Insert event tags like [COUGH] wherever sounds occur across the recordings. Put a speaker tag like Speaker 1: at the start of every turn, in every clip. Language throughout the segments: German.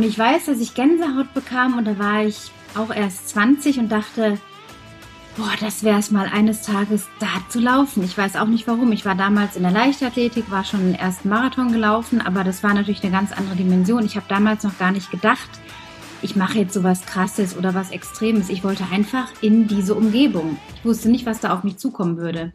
Speaker 1: Und ich weiß, dass ich Gänsehaut bekam und da war ich auch erst 20 und dachte, boah, das wäre es mal eines Tages da zu laufen. Ich weiß auch nicht warum. Ich war damals in der Leichtathletik, war schon den ersten Marathon gelaufen, aber das war natürlich eine ganz andere Dimension. Ich habe damals noch gar nicht gedacht, ich mache jetzt so was Krasses oder was Extremes. Ich wollte einfach in diese Umgebung. Ich wusste nicht, was da auf mich zukommen würde.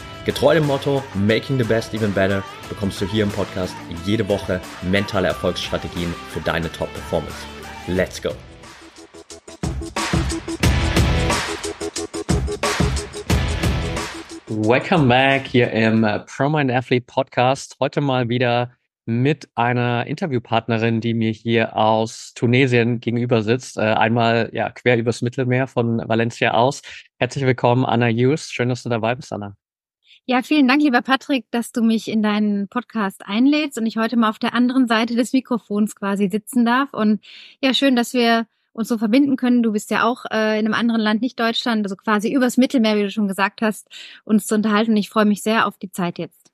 Speaker 2: Getreu dem Motto Making the Best Even Better bekommst du hier im Podcast jede Woche mentale Erfolgsstrategien für deine Top-Performance. Let's go! Welcome back hier im Pro Mind Athlete Podcast. Heute mal wieder mit einer Interviewpartnerin, die mir hier aus Tunesien gegenüber sitzt. Äh, einmal ja quer übers Mittelmeer von Valencia aus. Herzlich willkommen, Anna Hughes. Schön, dass du dabei bist, Anna.
Speaker 1: Ja, vielen Dank, lieber Patrick, dass du mich in deinen Podcast einlädst und ich heute mal auf der anderen Seite des Mikrofons quasi sitzen darf. Und ja, schön, dass wir uns so verbinden können. Du bist ja auch äh, in einem anderen Land, nicht Deutschland, also quasi übers Mittelmeer, wie du schon gesagt hast, uns zu unterhalten. Ich freue mich sehr auf die Zeit jetzt.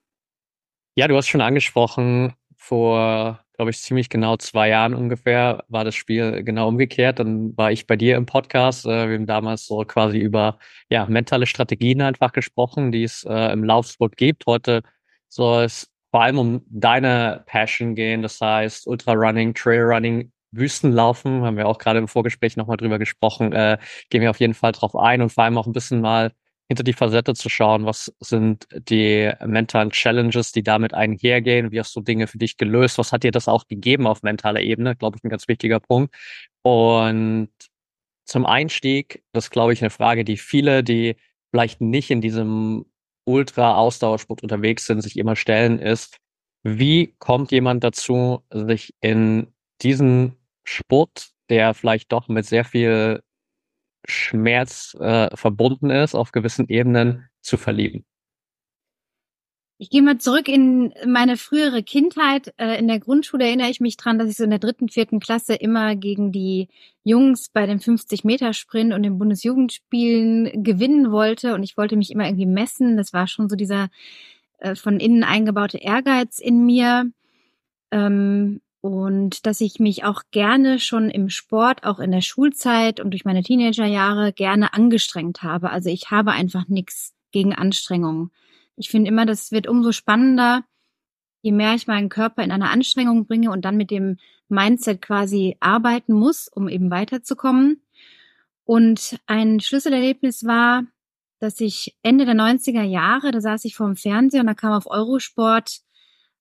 Speaker 2: Ja, du hast schon angesprochen, vor glaube ich, ziemlich genau zwei Jahren ungefähr war das Spiel genau umgekehrt. Dann war ich bei dir im Podcast. Äh, wir haben damals so quasi über ja, mentale Strategien einfach gesprochen, die es äh, im Laufsport gibt. Heute soll es vor allem um deine Passion gehen, das heißt Ultrarunning, Trailrunning, Wüstenlaufen, haben wir auch gerade im Vorgespräch nochmal drüber gesprochen, äh, gehen wir auf jeden Fall drauf ein und vor allem auch ein bisschen mal hinter die Facette zu schauen, was sind die mentalen Challenges, die damit einhergehen, wie hast du Dinge für dich gelöst, was hat dir das auch gegeben auf mentaler Ebene, glaube ich, ein ganz wichtiger Punkt. Und zum Einstieg, das ist, glaube ich, eine Frage, die viele, die vielleicht nicht in diesem Ultra-Ausdauersport unterwegs sind, sich immer stellen, ist, wie kommt jemand dazu, sich in diesen Sport, der vielleicht doch mit sehr viel Schmerz äh, verbunden ist, auf gewissen Ebenen zu verlieben.
Speaker 1: Ich gehe mal zurück in meine frühere Kindheit. Äh, in der Grundschule erinnere ich mich dran, dass ich so in der dritten, vierten Klasse immer gegen die Jungs bei dem 50-Meter-Sprint und den Bundesjugendspielen gewinnen wollte. Und ich wollte mich immer irgendwie messen. Das war schon so dieser äh, von innen eingebaute Ehrgeiz in mir. Ähm, und dass ich mich auch gerne schon im Sport, auch in der Schulzeit und durch meine Teenagerjahre gerne angestrengt habe. Also ich habe einfach nichts gegen Anstrengung. Ich finde immer, das wird umso spannender, je mehr ich meinen Körper in eine Anstrengung bringe und dann mit dem Mindset quasi arbeiten muss, um eben weiterzukommen. Und ein Schlüsselerlebnis war, dass ich Ende der 90er Jahre, da saß ich vor dem Fernseher und da kam auf Eurosport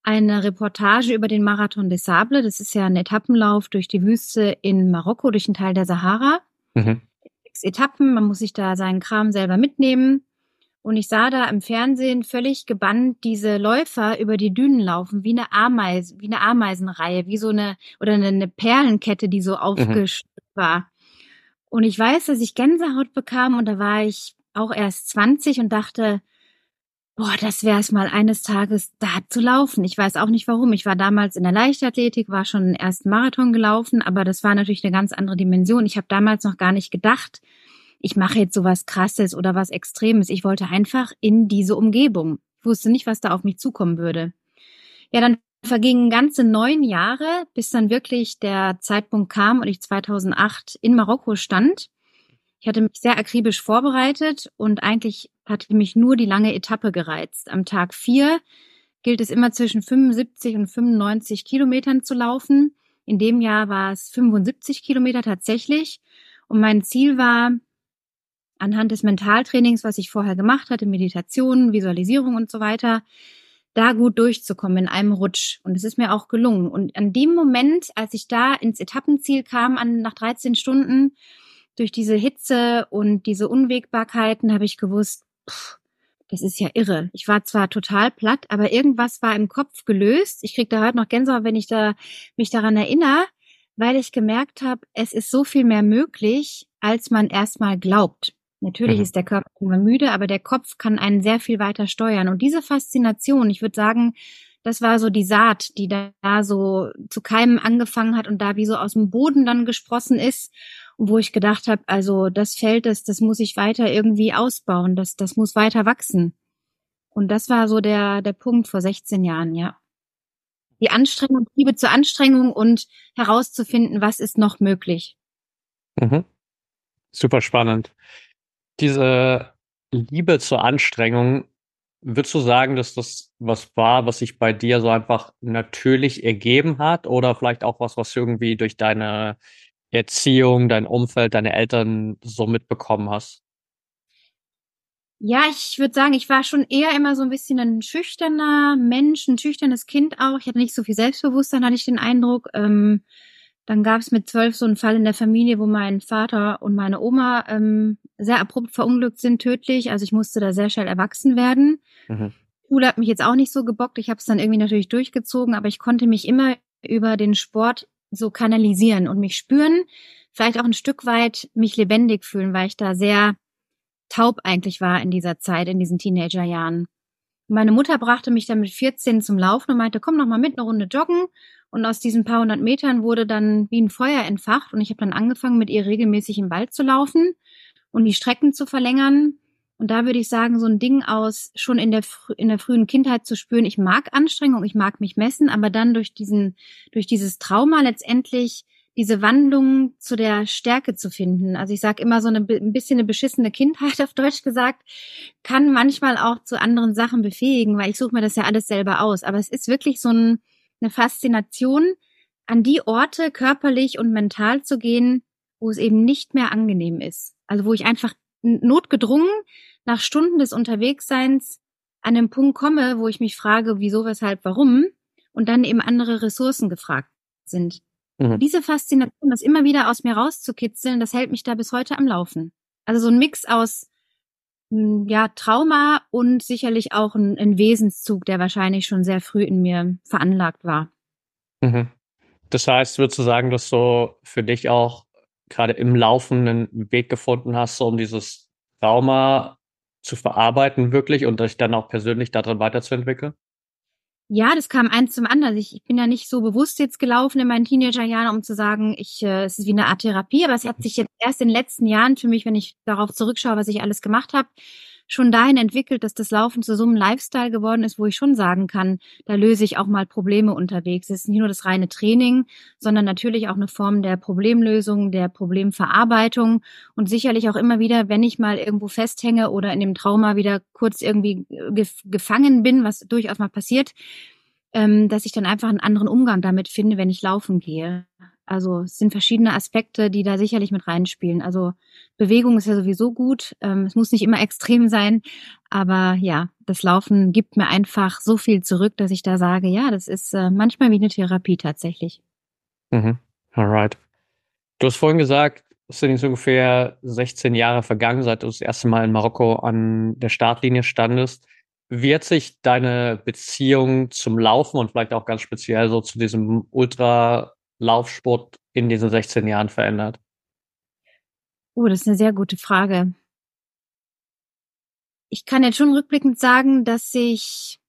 Speaker 1: eine Reportage über den Marathon des Sable. Das ist ja ein Etappenlauf durch die Wüste in Marokko, durch einen Teil der Sahara. Mhm. Sechs Etappen, man muss sich da seinen Kram selber mitnehmen. Und ich sah da im Fernsehen völlig gebannt diese Läufer über die Dünen laufen, wie eine Ameise, wie eine Ameisenreihe, wie so eine, oder eine, Perlenkette, die so aufgeschnitten mhm. war. Und ich weiß, dass ich Gänsehaut bekam und da war ich auch erst 20 und dachte, boah, das wäre es mal eines Tages da zu laufen. Ich weiß auch nicht warum. Ich war damals in der Leichtathletik, war schon den ersten Marathon gelaufen, aber das war natürlich eine ganz andere Dimension. Ich habe damals noch gar nicht gedacht, ich mache jetzt so was Krasses oder was Extremes. Ich wollte einfach in diese Umgebung. Ich wusste nicht, was da auf mich zukommen würde. Ja, dann vergingen ganze neun Jahre, bis dann wirklich der Zeitpunkt kam und ich 2008 in Marokko stand. Ich hatte mich sehr akribisch vorbereitet und eigentlich hatte mich nur die lange Etappe gereizt. Am Tag vier gilt es immer zwischen 75 und 95 Kilometern zu laufen. In dem Jahr war es 75 Kilometer tatsächlich. Und mein Ziel war, anhand des Mentaltrainings, was ich vorher gemacht hatte, Meditation, Visualisierung und so weiter, da gut durchzukommen in einem Rutsch. Und es ist mir auch gelungen. Und an dem Moment, als ich da ins Etappenziel kam, an, nach 13 Stunden, durch diese Hitze und diese Unwägbarkeiten habe ich gewusst, pff, das ist ja irre. Ich war zwar total platt, aber irgendwas war im Kopf gelöst. Ich krieg da heute noch Gänsehaut, wenn ich da mich daran erinnere, weil ich gemerkt habe, es ist so viel mehr möglich, als man erstmal glaubt. Natürlich mhm. ist der Körper immer müde, aber der Kopf kann einen sehr viel weiter steuern. Und diese Faszination, ich würde sagen, das war so die Saat, die da so zu keimen angefangen hat und da wie so aus dem Boden dann gesprossen ist wo ich gedacht habe, also das Feld, das, das muss ich weiter irgendwie ausbauen, das, das muss weiter wachsen. Und das war so der, der Punkt vor 16 Jahren, ja. Die Anstrengung, Liebe zur Anstrengung und herauszufinden, was ist noch möglich.
Speaker 2: Mhm. Super spannend. Diese Liebe zur Anstrengung, würdest du sagen, dass das was war, was sich bei dir so einfach natürlich ergeben hat oder vielleicht auch was, was irgendwie durch deine Erziehung, dein Umfeld, deine Eltern so mitbekommen hast?
Speaker 1: Ja, ich würde sagen, ich war schon eher immer so ein bisschen ein schüchterner Mensch, ein schüchternes Kind auch. Ich hatte nicht so viel Selbstbewusstsein, hatte ich den Eindruck. Ähm, dann gab es mit zwölf so einen Fall in der Familie, wo mein Vater und meine Oma ähm, sehr abrupt verunglückt sind, tödlich. Also ich musste da sehr schnell erwachsen werden. Mhm. Schule hat mich jetzt auch nicht so gebockt. Ich habe es dann irgendwie natürlich durchgezogen, aber ich konnte mich immer über den Sport so kanalisieren und mich spüren, vielleicht auch ein Stück weit mich lebendig fühlen, weil ich da sehr taub eigentlich war in dieser Zeit, in diesen Teenagerjahren. Meine Mutter brachte mich dann mit 14 zum Laufen und meinte, komm noch mal mit eine Runde joggen. Und aus diesen paar hundert Metern wurde dann wie ein Feuer entfacht und ich habe dann angefangen, mit ihr regelmäßig im Wald zu laufen und die Strecken zu verlängern. Und da würde ich sagen, so ein Ding aus schon in der, in der frühen Kindheit zu spüren, ich mag Anstrengung, ich mag mich messen, aber dann durch diesen, durch dieses Trauma letztendlich diese Wandlung zu der Stärke zu finden. Also ich sage immer so eine, ein bisschen eine beschissene Kindheit [LAUGHS] auf Deutsch gesagt, kann manchmal auch zu anderen Sachen befähigen, weil ich suche mir das ja alles selber aus. Aber es ist wirklich so ein, eine Faszination, an die Orte körperlich und mental zu gehen, wo es eben nicht mehr angenehm ist. Also wo ich einfach notgedrungen nach Stunden des Unterwegsseins an den Punkt komme, wo ich mich frage, wieso, weshalb, warum, und dann eben andere Ressourcen gefragt sind. Mhm. Diese Faszination, das immer wieder aus mir rauszukitzeln, das hält mich da bis heute am Laufen. Also so ein Mix aus hm, ja, Trauma und sicherlich auch ein, ein Wesenszug, der wahrscheinlich schon sehr früh in mir veranlagt war.
Speaker 2: Mhm. Das heißt, würdest du sagen, dass du für dich auch gerade im Laufen einen Weg gefunden hast, um dieses Trauma zu verarbeiten wirklich und dich dann auch persönlich darin weiterzuentwickeln?
Speaker 1: Ja, das kam eins zum anderen. Ich, ich bin ja nicht so bewusst jetzt gelaufen in meinen Teenagerjahren, um zu sagen, ich, äh, es ist wie eine Art Therapie, aber es hat sich jetzt erst in den letzten Jahren für mich, wenn ich darauf zurückschaue, was ich alles gemacht habe, schon dahin entwickelt, dass das Laufen zu so einem Lifestyle geworden ist, wo ich schon sagen kann, da löse ich auch mal Probleme unterwegs. Es ist nicht nur das reine Training, sondern natürlich auch eine Form der Problemlösung, der Problemverarbeitung und sicherlich auch immer wieder, wenn ich mal irgendwo festhänge oder in dem Trauma wieder kurz irgendwie gefangen bin, was durchaus mal passiert, ähm, dass ich dann einfach einen anderen Umgang damit finde, wenn ich laufen gehe. Also es sind verschiedene Aspekte, die da sicherlich mit reinspielen. Also Bewegung ist ja sowieso gut. Ähm, es muss nicht immer [LAUGHS] extrem sein, aber ja, das Laufen gibt mir einfach so viel zurück, dass ich da sage, ja, das ist äh, manchmal wie eine Therapie tatsächlich.
Speaker 2: Mhm. Alright. Du hast vorhin gesagt, es sind jetzt ungefähr 16 Jahre vergangen, seit du das erste Mal in Marokko an der Startlinie standest. Wie hat sich deine Beziehung zum Laufen und vielleicht auch ganz speziell so zu diesem Ultra Laufsport in diesen 16 Jahren verändert?
Speaker 1: Oh, das ist eine sehr gute Frage. Ich kann jetzt schon rückblickend sagen, dass ich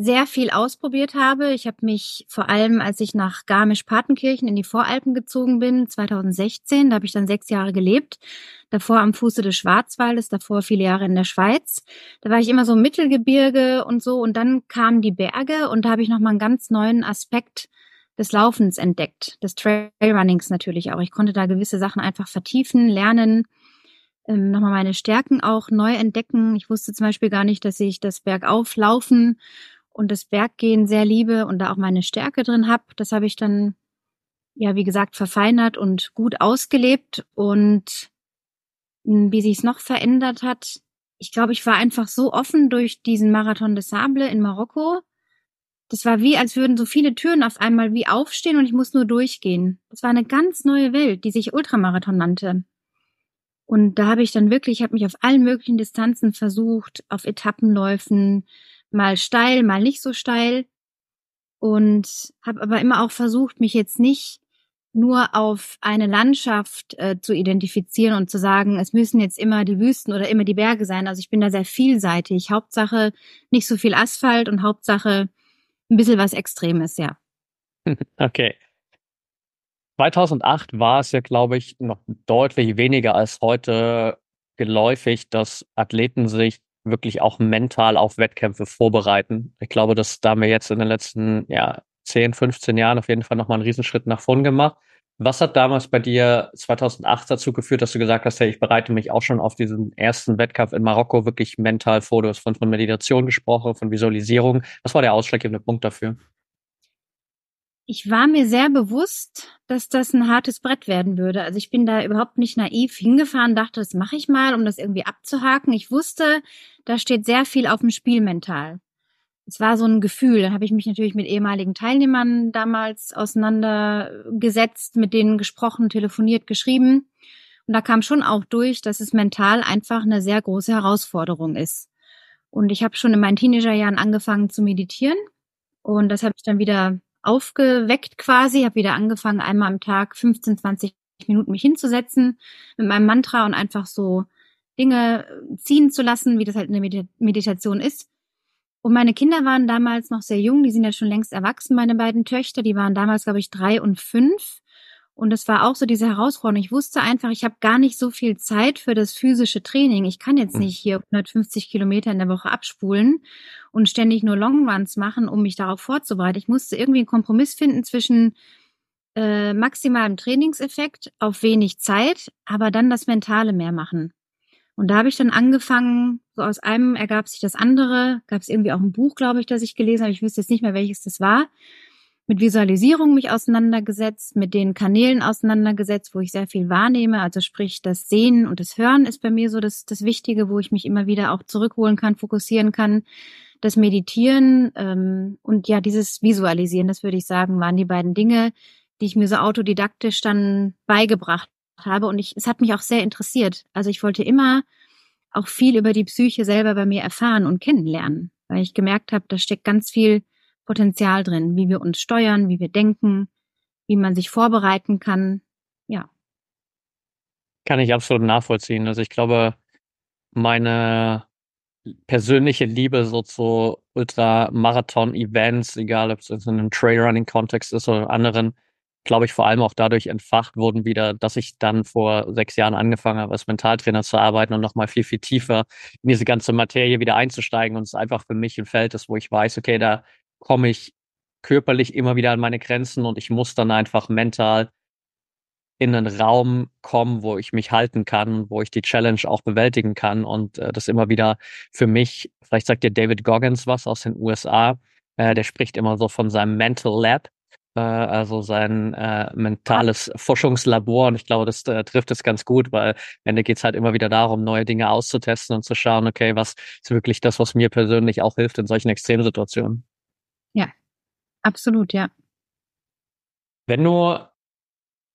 Speaker 1: sehr viel ausprobiert habe. Ich habe mich vor allem, als ich nach Garmisch-Partenkirchen in die Voralpen gezogen bin, 2016, da habe ich dann sechs Jahre gelebt. Davor am Fuße des Schwarzwaldes, davor viele Jahre in der Schweiz. Da war ich immer so im Mittelgebirge und so. Und dann kamen die Berge und da habe ich nochmal einen ganz neuen Aspekt des Laufens entdeckt, des Trailrunnings natürlich auch. Ich konnte da gewisse Sachen einfach vertiefen, lernen, ähm, nochmal meine Stärken auch neu entdecken. Ich wusste zum Beispiel gar nicht, dass ich das Bergauflaufen und das Berggehen sehr liebe und da auch meine Stärke drin habe. Das habe ich dann, ja, wie gesagt, verfeinert und gut ausgelebt. Und hm, wie sich es noch verändert hat, ich glaube, ich war einfach so offen durch diesen Marathon des Sable in Marokko, das war wie, als würden so viele Türen auf einmal wie aufstehen und ich muss nur durchgehen. Das war eine ganz neue Welt, die sich Ultramarathon nannte. Und da habe ich dann wirklich, ich habe mich auf allen möglichen Distanzen versucht, auf Etappenläufen, mal steil, mal nicht so steil. Und habe aber immer auch versucht, mich jetzt nicht nur auf eine Landschaft äh, zu identifizieren und zu sagen, es müssen jetzt immer die Wüsten oder immer die Berge sein. Also ich bin da sehr vielseitig. Hauptsache nicht so viel Asphalt und Hauptsache ein bisschen was Extremes, ja. [LAUGHS]
Speaker 2: Okay. 2008 war es ja, glaube ich, noch deutlich weniger als heute geläufig, dass Athleten sich wirklich auch mental auf Wettkämpfe vorbereiten. Ich glaube, dass da haben wir jetzt in den letzten ja, 10, 15 Jahren auf jeden Fall nochmal einen Riesenschritt nach vorn gemacht. Was hat damals bei dir 2008 dazu geführt, dass du gesagt hast, hey, ich bereite mich auch schon auf diesen ersten Wettkampf in Marokko wirklich mental vor? Du hast von, von Meditation gesprochen, von Visualisierung. Was war der ausschlaggebende Punkt dafür?
Speaker 1: ich war mir sehr bewusst, dass das ein hartes Brett werden würde. Also ich bin da überhaupt nicht naiv hingefahren, dachte, das mache ich mal, um das irgendwie abzuhaken. Ich wusste, da steht sehr viel auf dem Spiel mental. Es war so ein Gefühl. Dann habe ich mich natürlich mit ehemaligen Teilnehmern damals auseinandergesetzt, mit denen gesprochen, telefoniert, geschrieben. Und da kam schon auch durch, dass es mental einfach eine sehr große Herausforderung ist. Und ich habe schon in meinen Teenagerjahren angefangen zu meditieren. Und das habe ich dann wieder aufgeweckt quasi, habe wieder angefangen, einmal am Tag 15, 20 Minuten mich hinzusetzen mit meinem Mantra und einfach so Dinge ziehen zu lassen, wie das halt in der Meditation ist. Und meine Kinder waren damals noch sehr jung, die sind ja schon längst erwachsen, meine beiden Töchter, die waren damals, glaube ich, drei und fünf. Und es war auch so diese Herausforderung. Ich wusste einfach, ich habe gar nicht so viel Zeit für das physische Training. Ich kann jetzt mhm. nicht hier 150 Kilometer in der Woche abspulen und ständig nur Longruns machen, um mich darauf vorzubereiten. Ich musste irgendwie einen Kompromiss finden zwischen äh, maximalem Trainingseffekt auf wenig Zeit, aber dann das Mentale mehr machen. Und da habe ich dann angefangen, so aus einem ergab sich das andere, gab es irgendwie auch ein Buch, glaube ich, das ich gelesen habe. Ich wüsste jetzt nicht mehr, welches das war mit Visualisierung mich auseinandergesetzt, mit den Kanälen auseinandergesetzt, wo ich sehr viel wahrnehme. Also sprich, das Sehen und das Hören ist bei mir so das, das Wichtige, wo ich mich immer wieder auch zurückholen kann, fokussieren kann. Das Meditieren ähm, und ja, dieses Visualisieren, das würde ich sagen, waren die beiden Dinge, die ich mir so autodidaktisch dann beigebracht habe. Und ich, es hat mich auch sehr interessiert. Also ich wollte immer auch viel über die Psyche selber bei mir erfahren und kennenlernen, weil ich gemerkt habe, da steckt ganz viel Potenzial drin, wie wir uns steuern, wie wir denken, wie man sich vorbereiten kann. Ja.
Speaker 2: Kann ich absolut nachvollziehen. Also ich glaube, meine persönliche Liebe so zu Ultramarathon-Events, egal ob es in einem Trailrunning-Kontext ist oder anderen, glaube ich, vor allem auch dadurch entfacht wurden wieder, dass ich dann vor sechs Jahren angefangen habe, als Mentaltrainer zu arbeiten und nochmal viel, viel tiefer in diese ganze Materie wieder einzusteigen und es einfach für mich ein Feld ist, wo ich weiß, okay, da komme ich körperlich immer wieder an meine Grenzen und ich muss dann einfach mental in einen Raum kommen, wo ich mich halten kann, wo ich die Challenge auch bewältigen kann und äh, das immer wieder für mich, vielleicht sagt dir David Goggins was aus den USA, äh, der spricht immer so von seinem Mental Lab, also sein äh, mentales Forschungslabor und ich glaube, das äh, trifft es ganz gut, weil am Ende geht es halt immer wieder darum, neue Dinge auszutesten und zu schauen, okay, was ist wirklich das, was mir persönlich auch hilft in solchen Extremsituationen.
Speaker 1: Ja, absolut, ja.
Speaker 2: Wenn du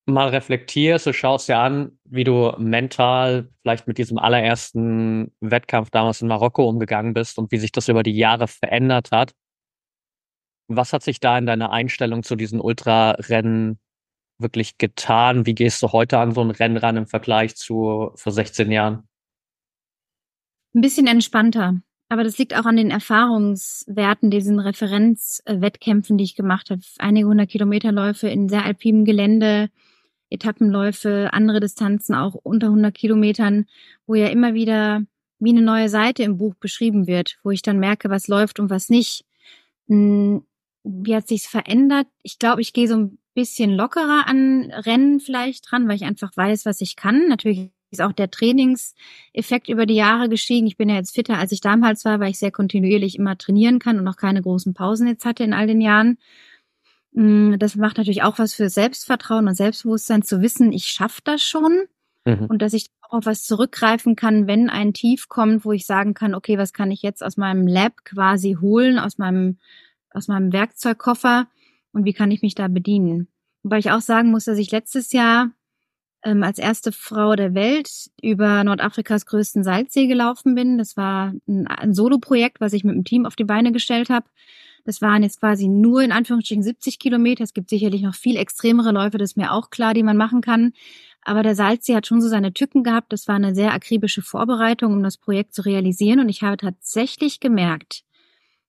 Speaker 2: mal reflektierst, du schaust dir an, wie du mental vielleicht mit diesem allerersten Wettkampf damals in Marokko umgegangen bist und wie sich das über die Jahre verändert hat. Was hat sich da in deiner Einstellung zu diesen Ultrarennen wirklich getan? Wie gehst du heute an so ein Rennen ran im Vergleich zu vor 16 Jahren?
Speaker 1: Ein bisschen entspannter. Aber das liegt auch an den Erfahrungswerten, diesen Referenzwettkämpfen, die ich gemacht habe. Einige hundert Kilometerläufe in sehr alpinem Gelände, Etappenläufe, andere Distanzen auch unter 100 Kilometern, wo ja immer wieder wie eine neue Seite im Buch beschrieben wird, wo ich dann merke, was läuft und was nicht. Hm, wie hat sich's verändert? Ich glaube, ich gehe so ein bisschen lockerer an Rennen vielleicht dran, weil ich einfach weiß, was ich kann. Natürlich ist auch der Trainingseffekt über die Jahre gestiegen. Ich bin ja jetzt fitter, als ich damals war, weil ich sehr kontinuierlich immer trainieren kann und auch keine großen Pausen jetzt hatte in all den Jahren. Mm, das macht natürlich auch was für Selbstvertrauen und Selbstbewusstsein zu wissen, ich schaffe das schon mhm. und dass ich auch auf was zurückgreifen kann, wenn ein Tief kommt, wo ich sagen kann, okay, was kann ich jetzt aus meinem Lab quasi holen, aus meinem, aus meinem Werkzeugkoffer und wie kann ich mich da bedienen. Wobei ich auch sagen muss, dass ich letztes Jahr ähm, als erste Frau der Welt über Nordafrikas größten Salzsee gelaufen bin. Das war ein, ein Solo-Projekt, was ich mit dem Team auf die Beine gestellt habe. Das waren jetzt quasi nur in Anführungsstrichen 70 Kilometer. Es gibt sicherlich noch viel extremere Läufe, das ist mir auch klar, die man machen kann. Aber der Salzsee hat schon so seine Tücken gehabt. Das war eine sehr akribische Vorbereitung, um das Projekt zu realisieren. Und ich habe tatsächlich gemerkt,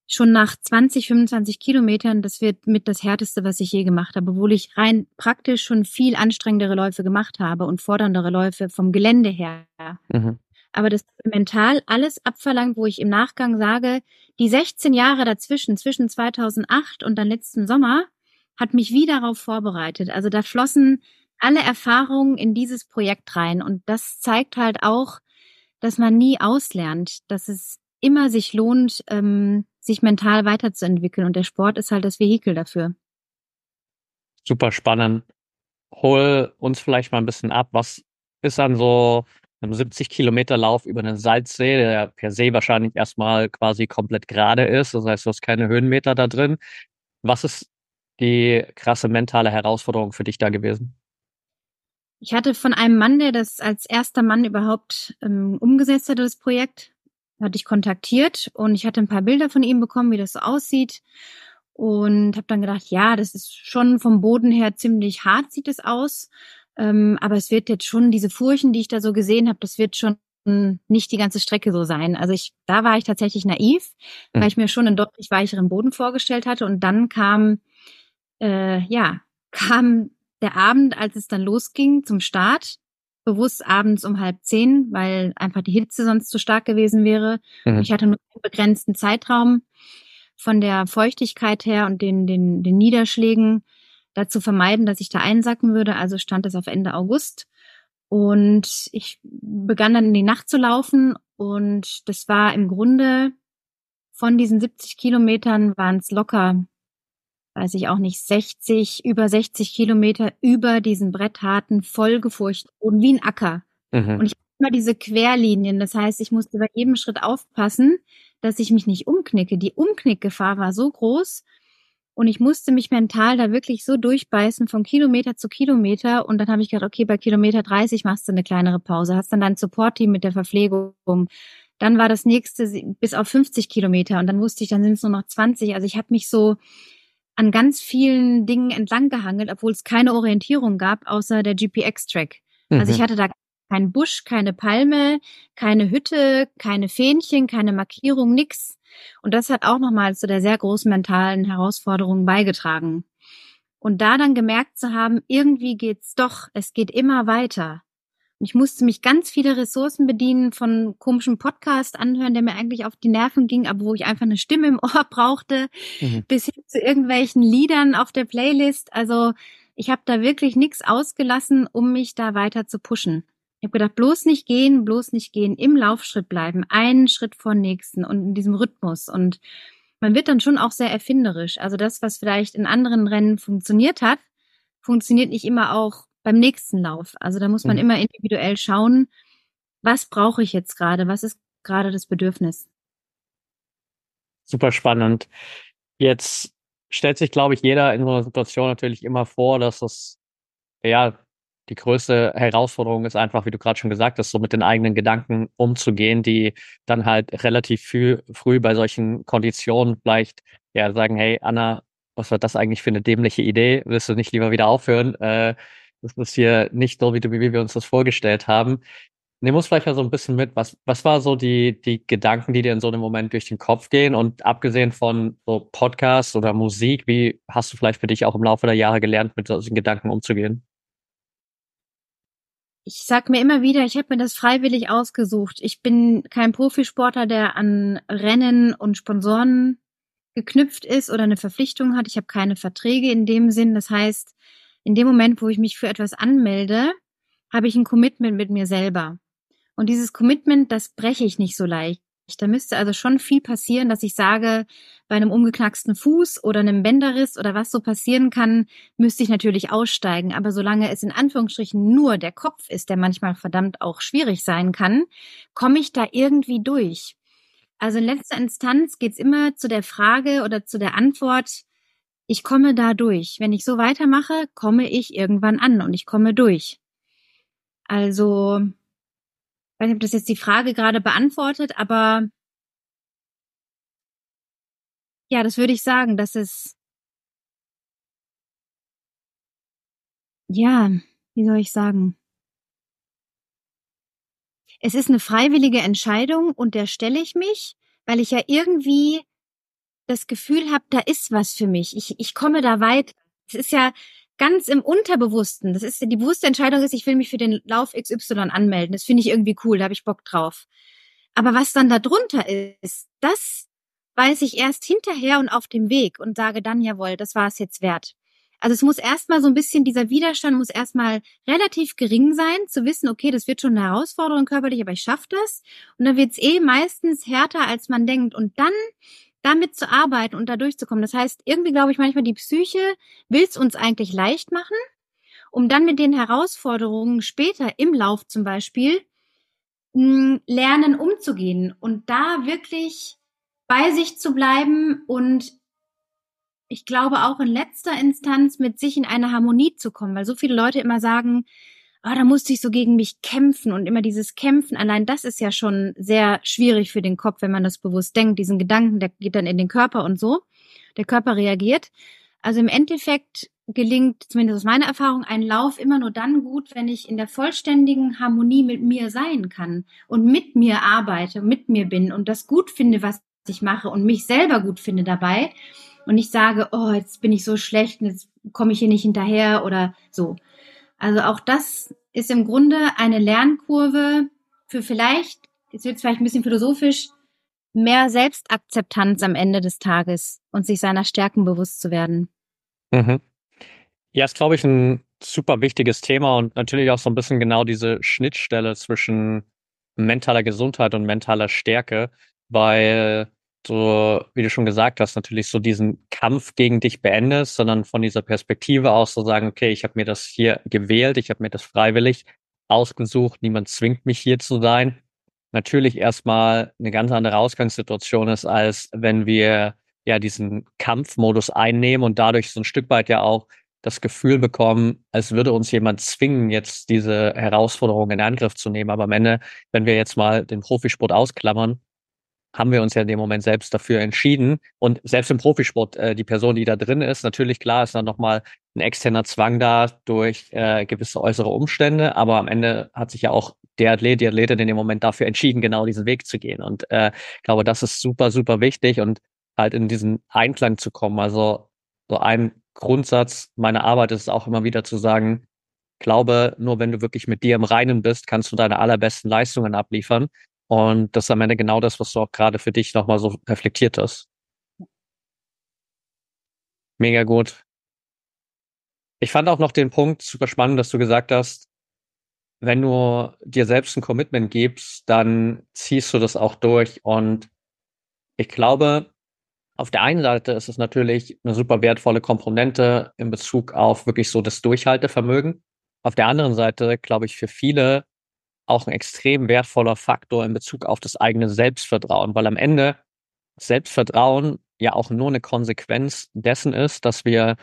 Speaker 1: schon nach 20, 25 Kilometern, das wird mit das härteste, was ich je gemacht habe, obwohl ich rein praktisch schon viel anstrengendere Läufe gemacht habe und forderndere Läufe vom Gelände her. Mhm. Aber das mental alles abverlangt, wo ich im Nachgang sage, die 16 Jahre dazwischen, zwischen 2008 und dann letzten Sommer, hat mich wie darauf vorbereitet. Also da flossen alle Erfahrungen in dieses Projekt rein. Und das zeigt halt auch, dass man nie auslernt, dass es immer sich lohnt, ähm, sich mental weiterzuentwickeln. Und der Sport ist halt das Vehikel dafür.
Speaker 2: Super spannend. Hol uns vielleicht mal ein bisschen ab. Was ist an so einem 70 Kilometer Lauf über einen Salzsee, der per se wahrscheinlich erstmal quasi komplett gerade ist. Das heißt, du hast keine Höhenmeter da drin. Was ist die krasse mentale Herausforderung für dich da gewesen?
Speaker 1: Ich hatte von einem Mann, der das als erster Mann überhaupt ähm, umgesetzt hat, das Projekt, hatte ich kontaktiert und ich hatte ein paar Bilder von ihm bekommen, wie das so aussieht. Und habe dann gedacht, ja, das ist schon vom Boden her ziemlich hart, sieht es aus. Ähm, aber es wird jetzt schon, diese Furchen, die ich da so gesehen habe, das wird schon nicht die ganze Strecke so sein. Also ich, da war ich tatsächlich naiv, mhm. weil ich mir schon einen deutlich weicheren Boden vorgestellt hatte. Und dann kam, äh, ja, [LAUGHS] kam der Abend, als es dann losging zum Start, bewusst abends um halb zehn, weil einfach die Hitze sonst zu stark gewesen wäre. Mhm. Ich hatte nur einen begrenzten Zeitraum von der Feuchtigkeit her und den, den, den Niederschlägen dazu vermeiden, dass ich da einsacken würde. Also stand es auf Ende August. Und ich begann dann in die Nacht zu laufen und das war im Grunde von diesen 70 Kilometern waren es locker weiß ich auch nicht, 60, über 60 Kilometer über diesen brettharten, vollgefurchten Boden wie ein Acker. Mhm. Und ich habe immer diese Querlinien. Das heißt, ich musste bei jedem Schritt aufpassen, dass ich mich nicht umknicke. Die Umknickgefahr war so groß. Und ich musste mich mental da wirklich so durchbeißen von Kilometer zu Kilometer. Und dann habe ich gedacht, okay, bei Kilometer 30 machst du eine kleinere Pause, hast dann dein Support-Team mit der Verpflegung. Dann war das nächste bis auf 50 Kilometer und dann wusste ich, dann sind es nur noch 20. Also ich habe mich so an ganz vielen Dingen entlang gehangelt, obwohl es keine Orientierung gab, außer der GPX-Track. Mhm. Also ich mhm. hatte da keinen Busch, keine Palme, keine Hütte, keine Fähnchen, keine Markierung, nix. Und das hat auch nochmal zu der sehr großen mentalen Herausforderung beigetragen. Und da dann gemerkt zu haben, irgendwie geht's doch, es geht immer weiter. Ich musste mich ganz viele Ressourcen bedienen von komischen Podcast anhören, der mir eigentlich auf die Nerven ging, aber wo ich einfach eine Stimme im Ohr [LAUGHS] brauchte, mhm. bis hin zu irgendwelchen Liedern auf der Playlist. Also ich habe da wirklich nichts ausgelassen, um mich da weiter zu pushen. Ich habe gedacht, bloß nicht gehen, bloß nicht gehen, im Laufschritt bleiben, einen Schritt vor nächsten und in diesem Rhythmus. Und man wird dann schon auch sehr erfinderisch. Also das, was vielleicht in anderen Rennen funktioniert hat, funktioniert nicht immer auch beim nächsten Lauf. Also da muss man mhm. immer individuell schauen, was brauche ich jetzt gerade, was ist gerade das Bedürfnis.
Speaker 2: Super spannend. Jetzt stellt sich, glaube ich, jeder in so einer Situation natürlich immer vor, dass das, ja, die größte Herausforderung ist einfach, wie du gerade schon gesagt hast, so mit den eigenen Gedanken umzugehen, die dann halt relativ früh, früh bei solchen Konditionen vielleicht ja sagen, hey Anna, was war das eigentlich für eine dämliche Idee? Willst du nicht lieber wieder aufhören? Äh, das ist hier nicht so, wie, du, wie wir uns das vorgestellt haben. Nimm uns vielleicht mal so ein bisschen mit. Was, was war so die, die Gedanken, die dir in so einem Moment durch den Kopf gehen? Und abgesehen von so Podcasts oder Musik, wie hast du vielleicht für dich auch im Laufe der Jahre gelernt, mit solchen Gedanken umzugehen?
Speaker 1: Ich sag mir immer wieder, ich habe mir das freiwillig ausgesucht. Ich bin kein Profisportler, der an Rennen und Sponsoren geknüpft ist oder eine Verpflichtung hat. Ich habe keine Verträge in dem Sinn. Das heißt, in dem Moment, wo ich mich für etwas anmelde, habe ich ein Commitment mit mir selber. Und dieses Commitment, das breche ich nicht so leicht. Da müsste also schon viel passieren, dass ich sage, bei einem umgeknacksten Fuß oder einem Bänderriss oder was so passieren kann, müsste ich natürlich aussteigen. Aber solange es in Anführungsstrichen nur der Kopf ist, der manchmal verdammt auch schwierig sein kann, komme ich da irgendwie durch. Also in letzter Instanz geht's immer zu der Frage oder zu der Antwort, ich komme da durch. Wenn ich so weitermache, komme ich irgendwann an und ich komme durch. Also, ich weiß nicht, ob das jetzt die Frage gerade beantwortet, aber ja, das würde ich sagen, dass es ja, wie soll ich sagen? Es ist eine freiwillige Entscheidung und der stelle ich mich, weil ich ja irgendwie das Gefühl habe, da ist was für mich. Ich, ich komme da weit. Es ist ja ganz im Unterbewussten. Das ist die bewusste Entscheidung ist, ich will mich für den Lauf XY anmelden. Das finde ich irgendwie cool, da habe ich Bock drauf. Aber was dann da drunter ist, das weiß ich erst hinterher und auf dem Weg und sage dann, jawohl, das war es jetzt wert. Also es muss erstmal so ein bisschen, dieser Widerstand muss erstmal relativ gering sein, zu wissen, okay, das wird schon eine Herausforderung körperlich, aber ich schaffe das. Und dann wird es eh meistens härter, als man denkt. Und dann damit zu arbeiten und da durchzukommen. Das heißt, irgendwie glaube ich manchmal, die Psyche will es uns eigentlich leicht machen, um dann mit den Herausforderungen später im Lauf zum Beispiel hm, lernen umzugehen und da wirklich bei sich zu bleiben und ich glaube auch in letzter Instanz mit sich in eine Harmonie zu kommen, weil so viele Leute immer sagen, ah, da musste ich so gegen mich kämpfen und immer dieses Kämpfen, allein das ist ja schon sehr schwierig für den Kopf, wenn man das bewusst denkt. Diesen Gedanken, der geht dann in den Körper und so. Der Körper reagiert. Also im Endeffekt gelingt, zumindest aus meiner Erfahrung, ein Lauf immer nur dann gut, wenn ich in der vollständigen Harmonie mit mir sein kann und mit mir arbeite, mit mir bin und das gut finde, was ich mache und mich selber gut finde dabei und nicht sage, oh, jetzt bin ich so schlecht und jetzt komme ich hier nicht hinterher oder so. Also auch das ist im Grunde eine Lernkurve für vielleicht, jetzt wird es vielleicht ein bisschen philosophisch, mehr Selbstakzeptanz am Ende des Tages und sich seiner Stärken bewusst zu werden.
Speaker 2: Mhm. Ja, ist, glaube ich, ein super wichtiges Thema und natürlich auch so ein bisschen genau diese Schnittstelle zwischen mentaler Gesundheit und mentaler Stärke, weil so, wie du schon gesagt hast, natürlich so diesen Kampf gegen dich beendest, sondern von dieser Perspektive aus so sagen, okay, ich habe mir das hier gewählt, ich habe mir das freiwillig ausgesucht, niemand zwingt mich hier zu sein. Natürlich erstmal eine ganz andere Ausgangssituation ist, als wenn wir ja diesen Kampfmodus einnehmen und dadurch so ein Stück weit ja auch das Gefühl bekommen, als würde uns jemand zwingen, jetzt diese Herausforderung in Angriff zu nehmen. Aber am Ende, wenn wir jetzt mal den Profisport ausklammern, haben wir uns ja in dem Moment selbst dafür entschieden. Und selbst im Profisport, äh, die Person, die da drin ist, natürlich klar ist dann nochmal ein externer Zwang da durch äh, gewisse äußere Umstände, aber am Ende hat sich ja auch der Athlet, die Athletin in dem Moment dafür entschieden, genau diesen Weg zu gehen. Und äh, ich glaube, das ist super, super wichtig und halt in diesen Einklang zu kommen. Also so ein Grundsatz meiner Arbeit ist auch immer wieder zu sagen, glaube, nur wenn du wirklich mit dir im Reinen bist, kannst du deine allerbesten Leistungen abliefern. Und das ist am Ende genau das, was du auch gerade für dich nochmal so reflektiert hast. Mega gut. Ich fand auch noch den Punkt super spannend, dass du gesagt hast, wenn du dir selbst ein Commitment gibst, dann ziehst du das auch durch. Und ich glaube, auf der einen Seite ist es natürlich eine super wertvolle Komponente in Bezug auf wirklich so das Durchhaltevermögen. Auf der anderen Seite, glaube ich, für viele auch ein extrem wertvoller Faktor in Bezug auf das eigene Selbstvertrauen, weil am Ende Selbstvertrauen ja auch nur eine Konsequenz dessen ist, dass wir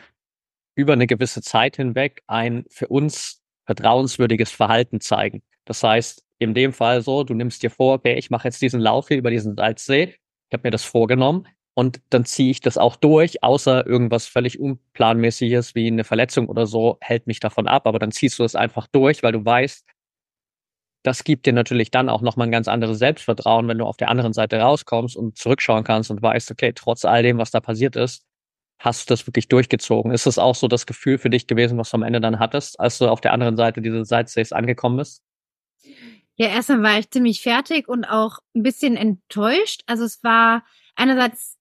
Speaker 2: über eine gewisse Zeit hinweg ein für uns vertrauenswürdiges Verhalten zeigen. Das heißt, in dem Fall so, du nimmst dir vor, okay, ich mache jetzt diesen Lauf hier über diesen Salzsee, ich habe mir das vorgenommen und dann ziehe ich das auch durch, außer irgendwas völlig unplanmäßiges wie eine Verletzung oder so hält mich davon ab, aber dann ziehst du es einfach durch, weil du weißt, das gibt dir natürlich dann auch nochmal ein ganz anderes Selbstvertrauen, wenn du auf der anderen Seite rauskommst und zurückschauen kannst und weißt, okay, trotz all dem, was da passiert ist, hast du das wirklich durchgezogen. Ist das auch so das Gefühl für dich gewesen, was du am Ende dann hattest, als du auf der anderen Seite dieses Salzsees angekommen bist?
Speaker 1: Ja, erstmal war ich ziemlich fertig und auch ein bisschen enttäuscht. Also es war einerseits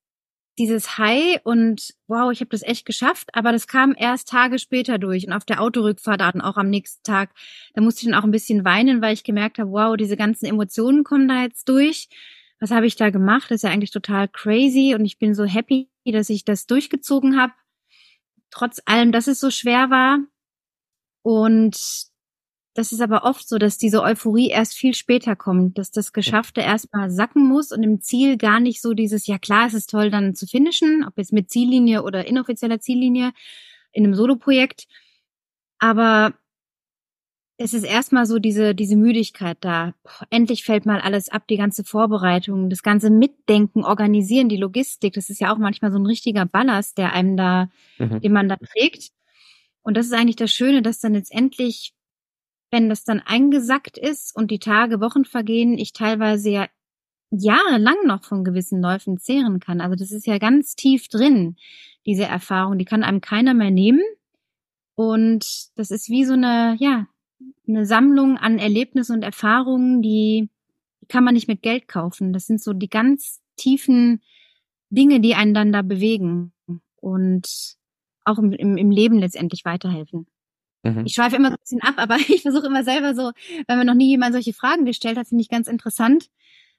Speaker 1: dieses High und wow, ich habe das echt geschafft, aber das kam erst Tage später durch und auf der Autorückfahrt dann auch am nächsten Tag, da musste ich dann auch ein bisschen weinen, weil ich gemerkt habe, wow, diese ganzen Emotionen kommen da jetzt durch. Was habe ich da gemacht? Das ist ja eigentlich total crazy und ich bin so happy, dass ich das durchgezogen habe. Trotz allem, dass es so schwer war. Und das ist aber oft so, dass diese Euphorie erst viel später kommt, dass das Geschaffte erstmal sacken muss und im Ziel gar nicht so dieses, ja klar, es ist toll dann zu finishen, ob jetzt mit Ziellinie oder inoffizieller Ziellinie in einem Soloprojekt. Aber es ist erstmal so diese, diese Müdigkeit da. Boah, endlich fällt mal alles ab, die ganze Vorbereitung, das ganze Mitdenken, Organisieren, die Logistik. Das ist ja auch manchmal so ein richtiger Ballast, der einem da, mhm. den man da trägt. Und das ist eigentlich das Schöne, dass dann jetzt endlich, wenn das dann eingesackt ist und die Tage, Wochen vergehen, ich teilweise ja jahrelang noch von gewissen Läufen zehren kann. Also das ist ja ganz tief drin, diese Erfahrung. Die kann einem keiner mehr nehmen. Und das ist wie so eine, ja, eine Sammlung an Erlebnissen und Erfahrungen, die, kann man nicht mit Geld kaufen. Das sind so die ganz tiefen Dinge, die einen dann da bewegen und auch im, im Leben letztendlich weiterhelfen. Mhm. Ich schweife immer so ein bisschen ab, aber [LAUGHS] ich versuche immer selber so, weil mir noch nie jemand solche Fragen gestellt hat, finde ich ganz interessant,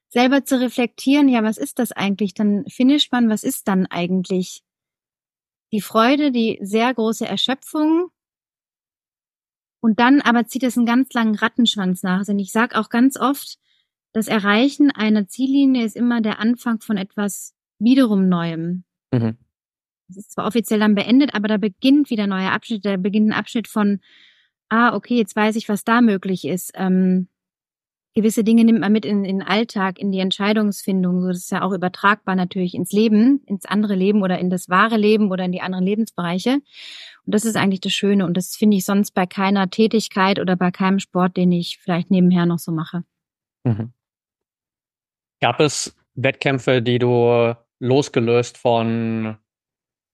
Speaker 1: selber zu reflektieren, ja, was ist das eigentlich? Dann finisht man, was ist dann eigentlich? Die Freude, die sehr große Erschöpfung, und dann aber zieht es einen ganz langen Rattenschwanz nach. Also ich sage auch ganz oft, das Erreichen einer Ziellinie ist immer der Anfang von etwas wiederum Neuem. Mhm. Das ist zwar offiziell dann beendet, aber da beginnt wieder ein neuer Abschnitt. Da beginnt ein Abschnitt von, ah, okay, jetzt weiß ich, was da möglich ist. Ähm, gewisse Dinge nimmt man mit in, in den Alltag, in die Entscheidungsfindung. So, das ist ja auch übertragbar natürlich ins Leben, ins andere Leben oder in das wahre Leben oder in die anderen Lebensbereiche. Und das ist eigentlich das Schöne. Und das finde ich sonst bei keiner Tätigkeit oder bei keinem Sport, den ich vielleicht nebenher noch so mache. Mhm.
Speaker 2: Gab es Wettkämpfe, die du losgelöst von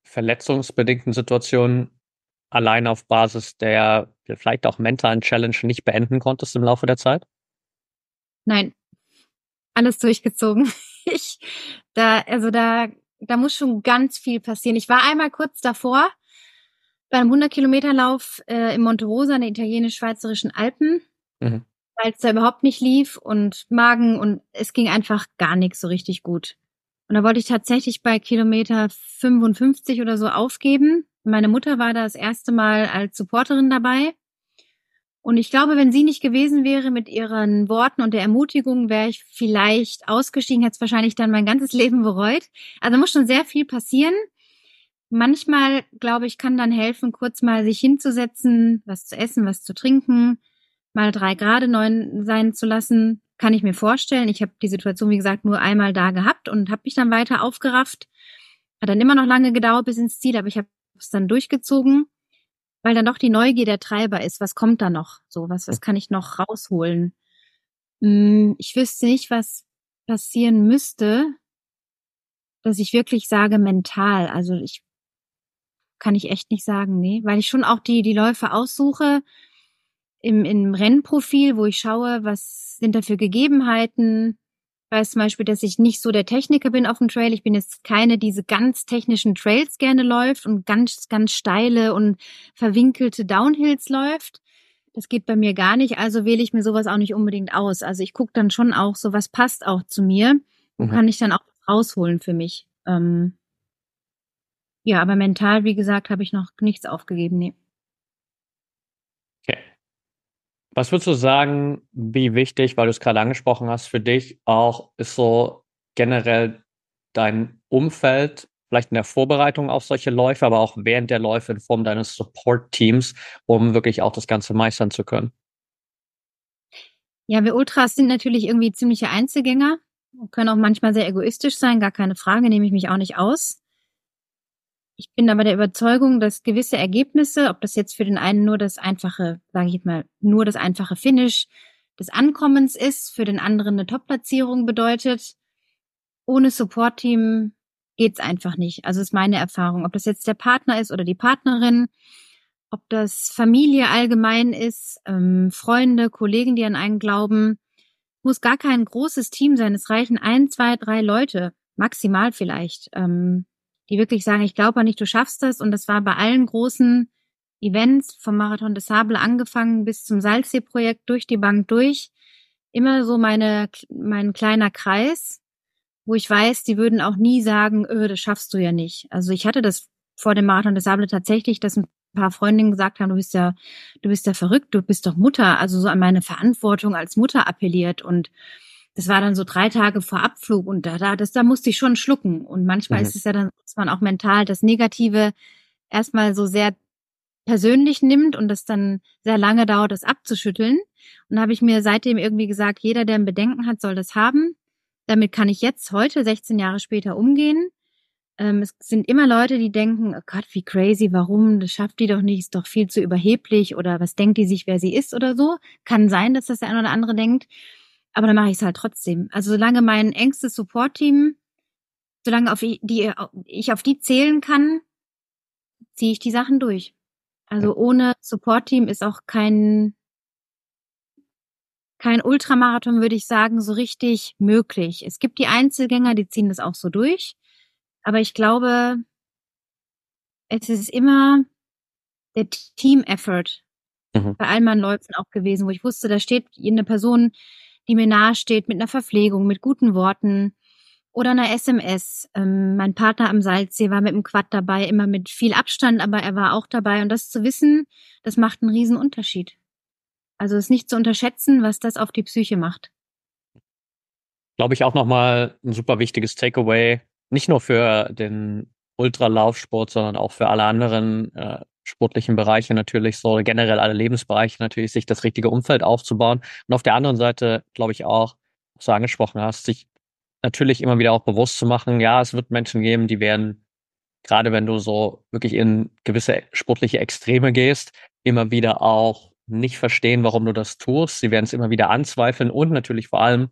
Speaker 2: verletzungsbedingten Situationen allein auf Basis der vielleicht auch mentalen Challenge nicht beenden konntest im Laufe der Zeit?
Speaker 1: Nein, alles durchgezogen. [LAUGHS] Ich, da, also da, da muss schon ganz viel passieren. Ich war einmal kurz davor bei einem 100 Kilometer Lauf äh, im Monte Rosa in den italienisch-schweizerischen Alpen, mhm. weil es da überhaupt nicht lief und Magen und es ging einfach gar nichts so richtig gut. Und da wollte ich tatsächlich bei Kilometer 55 oder so aufgeben. Meine Mutter war da das erste Mal als Supporterin dabei. Und ich glaube, wenn sie nicht gewesen wäre mit ihren Worten und der Ermutigung, wäre ich vielleicht ausgestiegen, hätte es wahrscheinlich dann mein ganzes [LAUGHS] Leben bereut. Also muss schon sehr viel passieren. Manchmal, glaube ich, kann dann helfen, kurz mal sich hinzusetzen, was zu essen, was zu trinken, mal drei Grad neun sein zu lassen. Kann ich mir vorstellen. Ich habe die Situation, wie gesagt, nur einmal da gehabt und habe mich dann weiter aufgerafft. Hat dann immer noch lange gedauert bis ins Ziel, aber ich habe es dann durchgezogen weil dann doch die Neugier der Treiber ist. Was kommt da noch? So, was, was kann ich noch rausholen? Hm, ich wüsste nicht, was passieren müsste, dass ich wirklich sage mental. Also ich kann ich echt nicht sagen, nee, weil ich schon auch die, die Läufe aussuche im, im Rennprofil, wo ich schaue, was sind da für Gegebenheiten, weiß zum Beispiel, dass ich nicht so der Techniker bin auf dem Trail. Ich bin jetzt keine, diese ganz technischen Trails gerne läuft und ganz, ganz steile und verwinkelte Downhills läuft. Das geht bei mir gar nicht, also wähle ich mir sowas auch nicht unbedingt aus. Also ich gucke dann schon auch, so was passt auch zu mir mhm. kann ich dann auch rausholen für mich. Ähm ja, aber mental, wie gesagt, habe ich noch nichts aufgegeben. Nee.
Speaker 2: Was würdest du sagen, wie wichtig, weil du es gerade angesprochen hast, für dich auch ist so generell dein Umfeld, vielleicht in der Vorbereitung auf solche Läufe, aber auch während der Läufe in Form deines Support-Teams, um wirklich auch das Ganze meistern zu können?
Speaker 1: Ja, wir Ultras sind natürlich irgendwie ziemliche Einzelgänger, können auch manchmal sehr egoistisch sein, gar keine Frage, nehme ich mich auch nicht aus. Ich bin aber der Überzeugung, dass gewisse Ergebnisse, ob das jetzt für den einen nur das einfache, sage ich jetzt mal, nur das einfache Finish des Ankommens ist, für den anderen eine Top-Platzierung bedeutet, ohne Support-Team geht's einfach nicht. Also ist meine Erfahrung. Ob das jetzt der Partner ist oder die Partnerin, ob das Familie allgemein ist, ähm, Freunde, Kollegen, die an einen glauben, muss gar kein großes Team sein. Es reichen ein, zwei, drei Leute, maximal vielleicht. Ähm, die wirklich sagen, ich glaube nicht, du schaffst das. Und das war bei allen großen Events vom Marathon des Sable angefangen bis zum Salzsee-Projekt durch die Bank durch. Immer so meine, mein kleiner Kreis, wo ich weiß, die würden auch nie sagen, öh, das schaffst du ja nicht. Also ich hatte das vor dem Marathon des Sable tatsächlich, dass ein paar Freundinnen gesagt haben, du bist ja, du bist ja verrückt, du bist doch Mutter, also so an meine Verantwortung als Mutter appelliert und das war dann so drei Tage vor Abflug und da, da, das, da musste ich schon schlucken. Und manchmal mhm. ist es ja dann, dass man auch mental das Negative erstmal so sehr persönlich nimmt und das dann sehr lange dauert, das abzuschütteln. Und da habe ich mir seitdem irgendwie gesagt, jeder, der ein Bedenken hat, soll das haben. Damit kann ich jetzt heute, 16 Jahre später, umgehen. Ähm, es sind immer Leute, die denken, oh Gott, wie crazy, warum, das schafft die doch nicht, ist doch viel zu überheblich oder was denkt die sich, wer sie ist oder so. Kann sein, dass das der eine oder andere denkt. Aber dann mache ich es halt trotzdem. Also solange mein engstes Support-Team, solange auf die, ich auf die zählen kann, ziehe ich die Sachen durch. Also ohne Support-Team ist auch kein, kein Ultramarathon, würde ich sagen, so richtig möglich. Es gibt die Einzelgänger, die ziehen das auch so durch. Aber ich glaube, es ist immer der Team-Effort mhm. bei all meinen Läufen auch gewesen, wo ich wusste, da steht eine Person, die mir nahe steht, mit einer Verpflegung, mit guten Worten oder einer SMS. Ähm, mein Partner am Salzsee war mit dem Quad dabei, immer mit viel Abstand, aber er war auch dabei. Und das zu wissen, das macht einen riesen Unterschied. Also es nicht zu unterschätzen, was das auf die Psyche macht.
Speaker 2: Glaube ich auch nochmal ein super wichtiges Takeaway, nicht nur für den Ultralaufsport, sondern auch für alle anderen äh, sportlichen Bereiche natürlich so, generell alle Lebensbereiche natürlich, sich das richtige Umfeld aufzubauen. Und auf der anderen Seite, glaube ich auch, was du angesprochen hast, sich natürlich immer wieder auch bewusst zu machen, ja, es wird Menschen geben, die werden, gerade wenn du so wirklich in gewisse sportliche Extreme gehst, immer wieder auch nicht verstehen, warum du das tust. Sie werden es immer wieder anzweifeln und natürlich vor allem,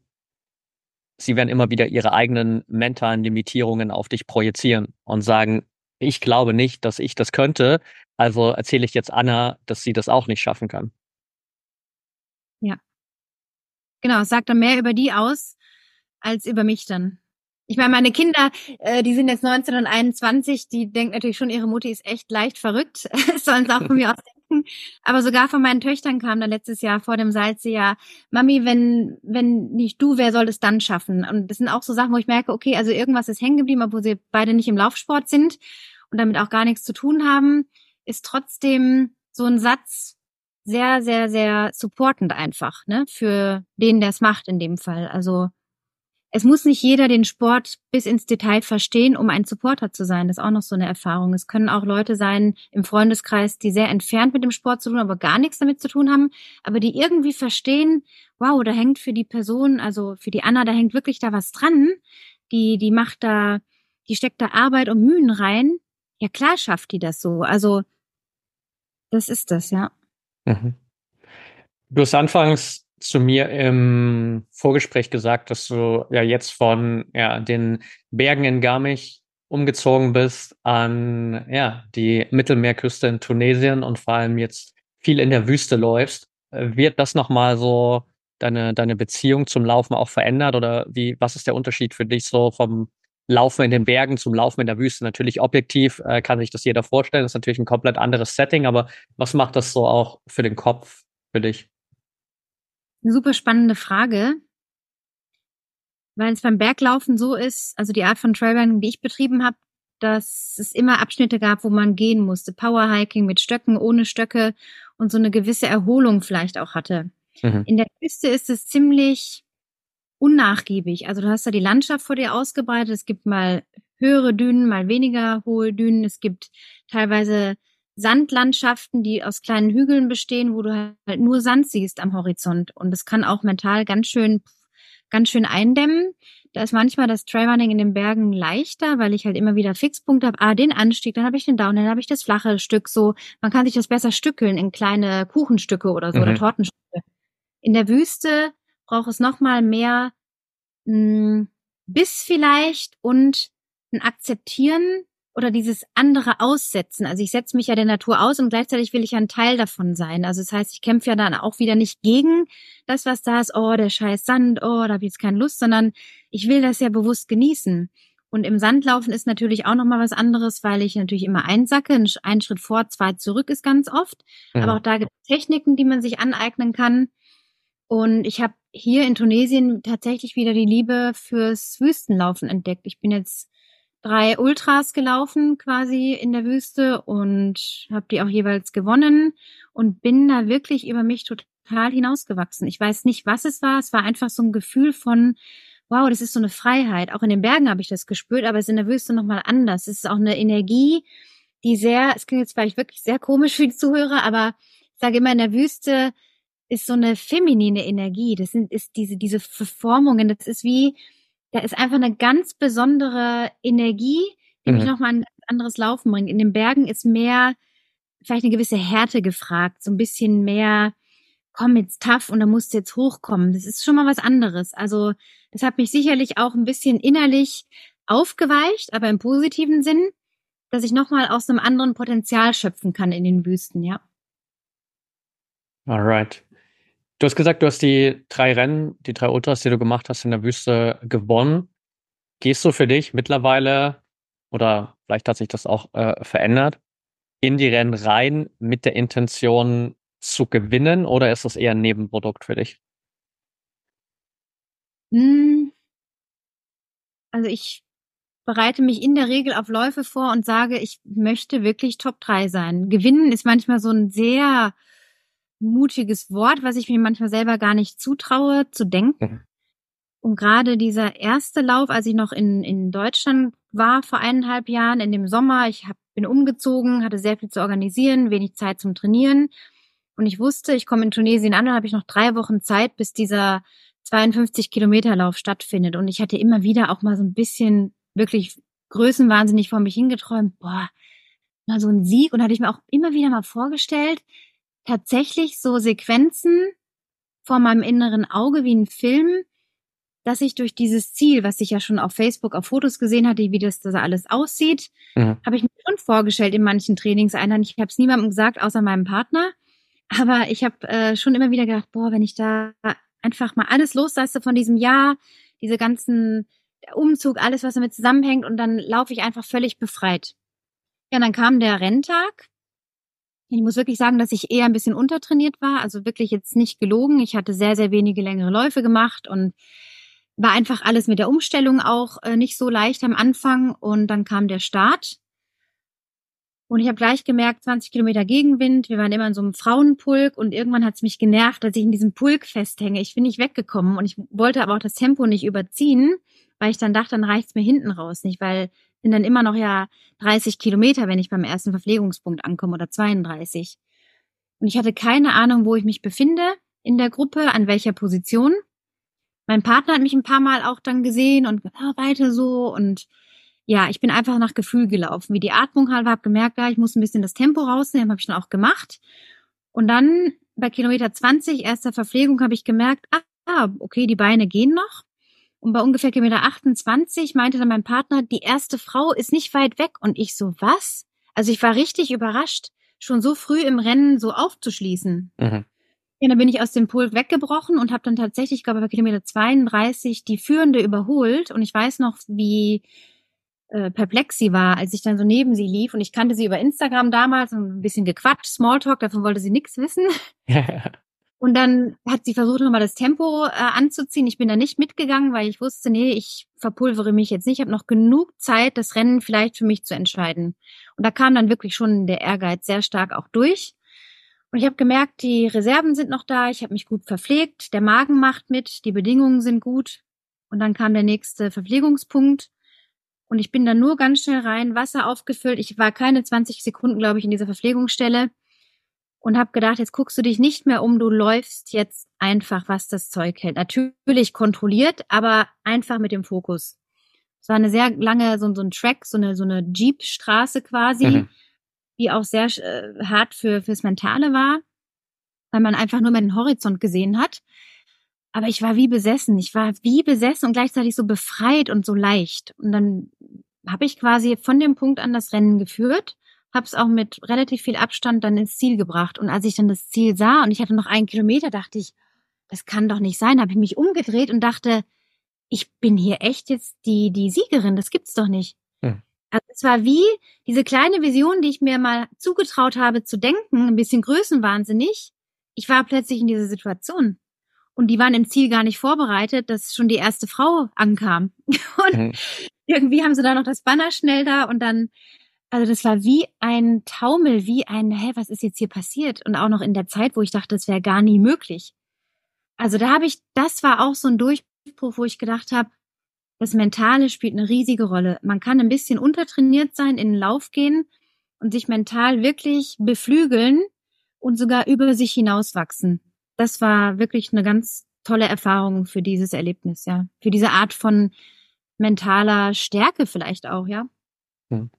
Speaker 2: sie werden immer wieder ihre eigenen mentalen Limitierungen auf dich projizieren und sagen, ich glaube nicht, dass ich das könnte, also erzähle ich jetzt Anna, dass sie das auch nicht schaffen kann.
Speaker 1: Ja. Genau, es sagt dann mehr über die aus, als über mich dann. Ich meine, meine Kinder, äh, die sind jetzt 19 und 21, die denken natürlich schon, ihre Mutti ist echt leicht verrückt. [LAUGHS] Sollen es auch von mir aus denken. Aber sogar von meinen Töchtern kam dann letztes Jahr vor dem Salzjahr, Mami, wenn, wenn nicht du, wer soll es dann schaffen? Und das sind auch so Sachen, wo ich merke, okay, also irgendwas ist hängen geblieben, obwohl sie beide nicht im Laufsport sind und damit auch gar nichts zu tun haben, ist trotzdem so ein Satz sehr, sehr, sehr supportend einfach, ne, für den, der es macht in dem Fall. Also, es muss nicht jeder den Sport bis ins Detail verstehen, um ein Supporter zu sein. Das ist auch noch so eine Erfahrung. Es können auch Leute sein im Freundeskreis, die sehr entfernt mit dem Sport zu tun, aber gar nichts damit zu tun haben, aber die irgendwie verstehen, wow, da hängt für die Person, also für die Anna, da hängt wirklich da was dran. Die, die macht da, die steckt da Arbeit und Mühen rein. Ja, klar schafft die das so. Also, das ist das, ja. Mhm.
Speaker 2: Du hast anfangs zu mir im Vorgespräch gesagt, dass du ja jetzt von ja, den Bergen in Garmisch umgezogen bist an ja, die Mittelmeerküste in Tunesien und vor allem jetzt viel in der Wüste läufst. Wird das nochmal so deine, deine Beziehung zum Laufen auch verändert oder wie, was ist der Unterschied für dich so vom Laufen in den Bergen zum Laufen in der Wüste? Natürlich objektiv äh, kann sich das jeder vorstellen. Das ist natürlich ein komplett anderes Setting, aber was macht das so auch für den Kopf für dich?
Speaker 1: Eine super spannende Frage, weil es beim Berglaufen so ist, also die Art von Trailrunning, die ich betrieben habe, dass es immer Abschnitte gab, wo man gehen musste. Powerhiking mit Stöcken, ohne Stöcke und so eine gewisse Erholung vielleicht auch hatte. Mhm. In der Küste ist es ziemlich unnachgiebig. Also du hast da die Landschaft vor dir ausgebreitet. Es gibt mal höhere Dünen, mal weniger hohe Dünen. Es gibt teilweise Sandlandschaften, die aus kleinen Hügeln bestehen, wo du halt nur Sand siehst am Horizont. Und das kann auch mental ganz schön, ganz schön eindämmen. Da ist manchmal das Trailrunning in den Bergen leichter, weil ich halt immer wieder Fixpunkte habe. Ah, den Anstieg, dann habe ich den Down, dann habe ich das flache Stück. So, man kann sich das besser stückeln in kleine Kuchenstücke oder so mhm. oder Tortenstücke. In der Wüste braucht es noch mal mehr mh, hm, Biss vielleicht und ein Akzeptieren oder dieses andere Aussetzen. Also ich setze mich ja der Natur aus und gleichzeitig will ich ja ein Teil davon sein. Also das heißt, ich kämpfe ja dann auch wieder nicht gegen das, was da ist, oh, der scheiß Sand, oh, da habe ich jetzt keine Lust, sondern ich will das ja bewusst genießen. Und im Sandlaufen ist natürlich auch nochmal was anderes, weil ich natürlich immer einsacke. Ein Schritt vor, zwei zurück ist ganz oft. Mhm. Aber auch da gibt es Techniken, die man sich aneignen kann. Und ich habe hier in Tunesien tatsächlich wieder die Liebe fürs Wüstenlaufen entdeckt. Ich bin jetzt drei Ultras gelaufen quasi in der Wüste und habe die auch jeweils gewonnen und bin da wirklich über mich total hinausgewachsen. Ich weiß nicht, was es war. Es war einfach so ein Gefühl von, wow, das ist so eine Freiheit. Auch in den Bergen habe ich das gespürt, aber es ist in der Wüste nochmal anders. Es ist auch eine Energie, die sehr, es klingt jetzt vielleicht wirklich sehr komisch für die Zuhörer, aber ich sage immer, in der Wüste ist so eine feminine Energie. Das sind, ist diese, diese Verformungen. Das ist wie, da ist einfach eine ganz besondere Energie, die mhm. mich nochmal ein anderes Laufen bringt. In den Bergen ist mehr, vielleicht eine gewisse Härte gefragt, so ein bisschen mehr, komm jetzt tough und da musst du jetzt hochkommen. Das ist schon mal was anderes. Also, das hat mich sicherlich auch ein bisschen innerlich aufgeweicht, aber im positiven Sinn, dass ich nochmal aus einem anderen Potenzial schöpfen kann in den Wüsten, ja.
Speaker 2: Alright. Du hast gesagt, du hast die drei Rennen, die drei Ultras, die du gemacht hast in der Wüste, gewonnen. Gehst du für dich mittlerweile, oder vielleicht hat sich das auch äh, verändert, in die Rennen rein mit der Intention zu gewinnen oder ist das eher ein Nebenprodukt für dich?
Speaker 1: Hm. Also ich bereite mich in der Regel auf Läufe vor und sage, ich möchte wirklich Top 3 sein. Gewinnen ist manchmal so ein sehr mutiges Wort, was ich mir manchmal selber gar nicht zutraue zu denken. Mhm. Und gerade dieser erste Lauf, als ich noch in, in Deutschland war vor eineinhalb Jahren, in dem Sommer, ich hab, bin umgezogen, hatte sehr viel zu organisieren, wenig Zeit zum Trainieren. Und ich wusste, ich komme in Tunesien an, dann habe ich noch drei Wochen Zeit, bis dieser 52 Kilometer Lauf stattfindet. Und ich hatte immer wieder auch mal so ein bisschen wirklich größenwahnsinnig vor mich hingeträumt, boah, mal so ein Sieg. Und hatte ich mir auch immer wieder mal vorgestellt, tatsächlich so Sequenzen vor meinem inneren Auge wie ein Film, dass ich durch dieses Ziel, was ich ja schon auf Facebook auf Fotos gesehen hatte, wie das, das alles aussieht, mhm. habe ich mir schon vorgestellt in manchen Trainingseinheiten. Ich habe es niemandem gesagt, außer meinem Partner. Aber ich habe äh, schon immer wieder gedacht, boah, wenn ich da einfach mal alles loslasse von diesem Jahr, diese ganzen Umzug, alles, was damit zusammenhängt, und dann laufe ich einfach völlig befreit. Ja, dann kam der Renntag ich muss wirklich sagen, dass ich eher ein bisschen untertrainiert war, also wirklich jetzt nicht gelogen. Ich hatte sehr, sehr wenige längere Läufe gemacht und war einfach alles mit der Umstellung auch äh, nicht so leicht am Anfang. Und dann kam der Start. Und ich habe gleich gemerkt, 20 Kilometer Gegenwind. Wir waren immer in so einem Frauenpulk und irgendwann hat es mich genervt, dass ich in diesem Pulk festhänge. Ich bin nicht weggekommen und ich wollte aber auch das Tempo nicht überziehen, weil ich dann dachte, dann reicht's mir hinten raus nicht, weil sind dann immer noch ja 30 Kilometer, wenn ich beim ersten Verpflegungspunkt ankomme oder 32. Und ich hatte keine Ahnung, wo ich mich befinde in der Gruppe, an welcher Position. Mein Partner hat mich ein paar Mal auch dann gesehen und oh, weiter so und ja, ich bin einfach nach Gefühl gelaufen, wie die Atmung war, habe gemerkt, ja, ich muss ein bisschen das Tempo rausnehmen, habe ich dann auch gemacht. Und dann bei Kilometer 20 erster Verpflegung habe ich gemerkt, ah, okay, die Beine gehen noch. Und bei ungefähr Kilometer 28 meinte dann mein Partner, die erste Frau ist nicht weit weg. Und ich so, was? Also ich war richtig überrascht, schon so früh im Rennen so aufzuschließen. Mhm. Ja, dann bin ich aus dem Pult weggebrochen und habe dann tatsächlich, glaube ich, bei Kilometer 32 die Führende überholt. Und ich weiß noch, wie äh, perplex sie war, als ich dann so neben sie lief. Und ich kannte sie über Instagram damals und ein bisschen gequatscht, Smalltalk, davon wollte sie nichts wissen. Ja. [LAUGHS] [LAUGHS] Und dann hat sie versucht, nochmal das Tempo äh, anzuziehen. Ich bin da nicht mitgegangen, weil ich wusste, nee, ich verpulvere mich jetzt nicht. Ich habe noch genug Zeit, das Rennen vielleicht für mich zu entscheiden. Und da kam dann wirklich schon der Ehrgeiz sehr stark auch durch. Und ich habe gemerkt, die Reserven sind noch da, ich habe mich gut verpflegt, der Magen macht mit, die Bedingungen sind gut. Und dann kam der nächste Verpflegungspunkt. Und ich bin dann nur ganz schnell rein, Wasser aufgefüllt. Ich war keine 20 Sekunden, glaube ich, in dieser Verpflegungsstelle und habe gedacht, jetzt guckst du dich nicht mehr um, du läufst jetzt einfach, was das Zeug hält. Natürlich kontrolliert, aber einfach mit dem Fokus. Es war eine sehr lange, so, so ein Track, so eine, so eine Jeep-Straße quasi, mhm. die auch sehr äh, hart für, fürs Mentale war, weil man einfach nur mal den Horizont gesehen hat. Aber ich war wie besessen. Ich war wie besessen und gleichzeitig so befreit und so leicht. Und dann habe ich quasi von dem Punkt an das Rennen geführt habe es auch mit relativ viel Abstand dann ins Ziel gebracht. Und als ich dann das Ziel sah und ich hatte noch einen Kilometer, dachte ich, das kann doch nicht sein. Habe ich mich umgedreht und dachte, ich bin hier echt jetzt die die Siegerin. Das gibt's doch nicht. Hm. Also es war wie diese kleine Vision, die ich mir mal zugetraut habe zu denken, ein bisschen größenwahnsinnig. Ich war plötzlich in dieser Situation. Und die waren im Ziel gar nicht vorbereitet, dass schon die erste Frau ankam. [LAUGHS] Und hm. irgendwie haben sie da noch das Banner schnell da und dann also das war wie ein Taumel, wie ein, hä, was ist jetzt hier passiert? Und auch noch in der Zeit, wo ich dachte, das wäre gar nie möglich. Also da habe ich, das war auch so ein Durchbruch, wo ich gedacht habe, das Mentale spielt eine riesige Rolle. Man kann ein bisschen untertrainiert sein, in den Lauf gehen, und sich mental wirklich beflügeln und sogar über sich hinauswachsen. Das war wirklich eine ganz tolle Erfahrung für dieses Erlebnis, ja. Für diese Art von mentaler Stärke vielleicht auch, ja. Hm.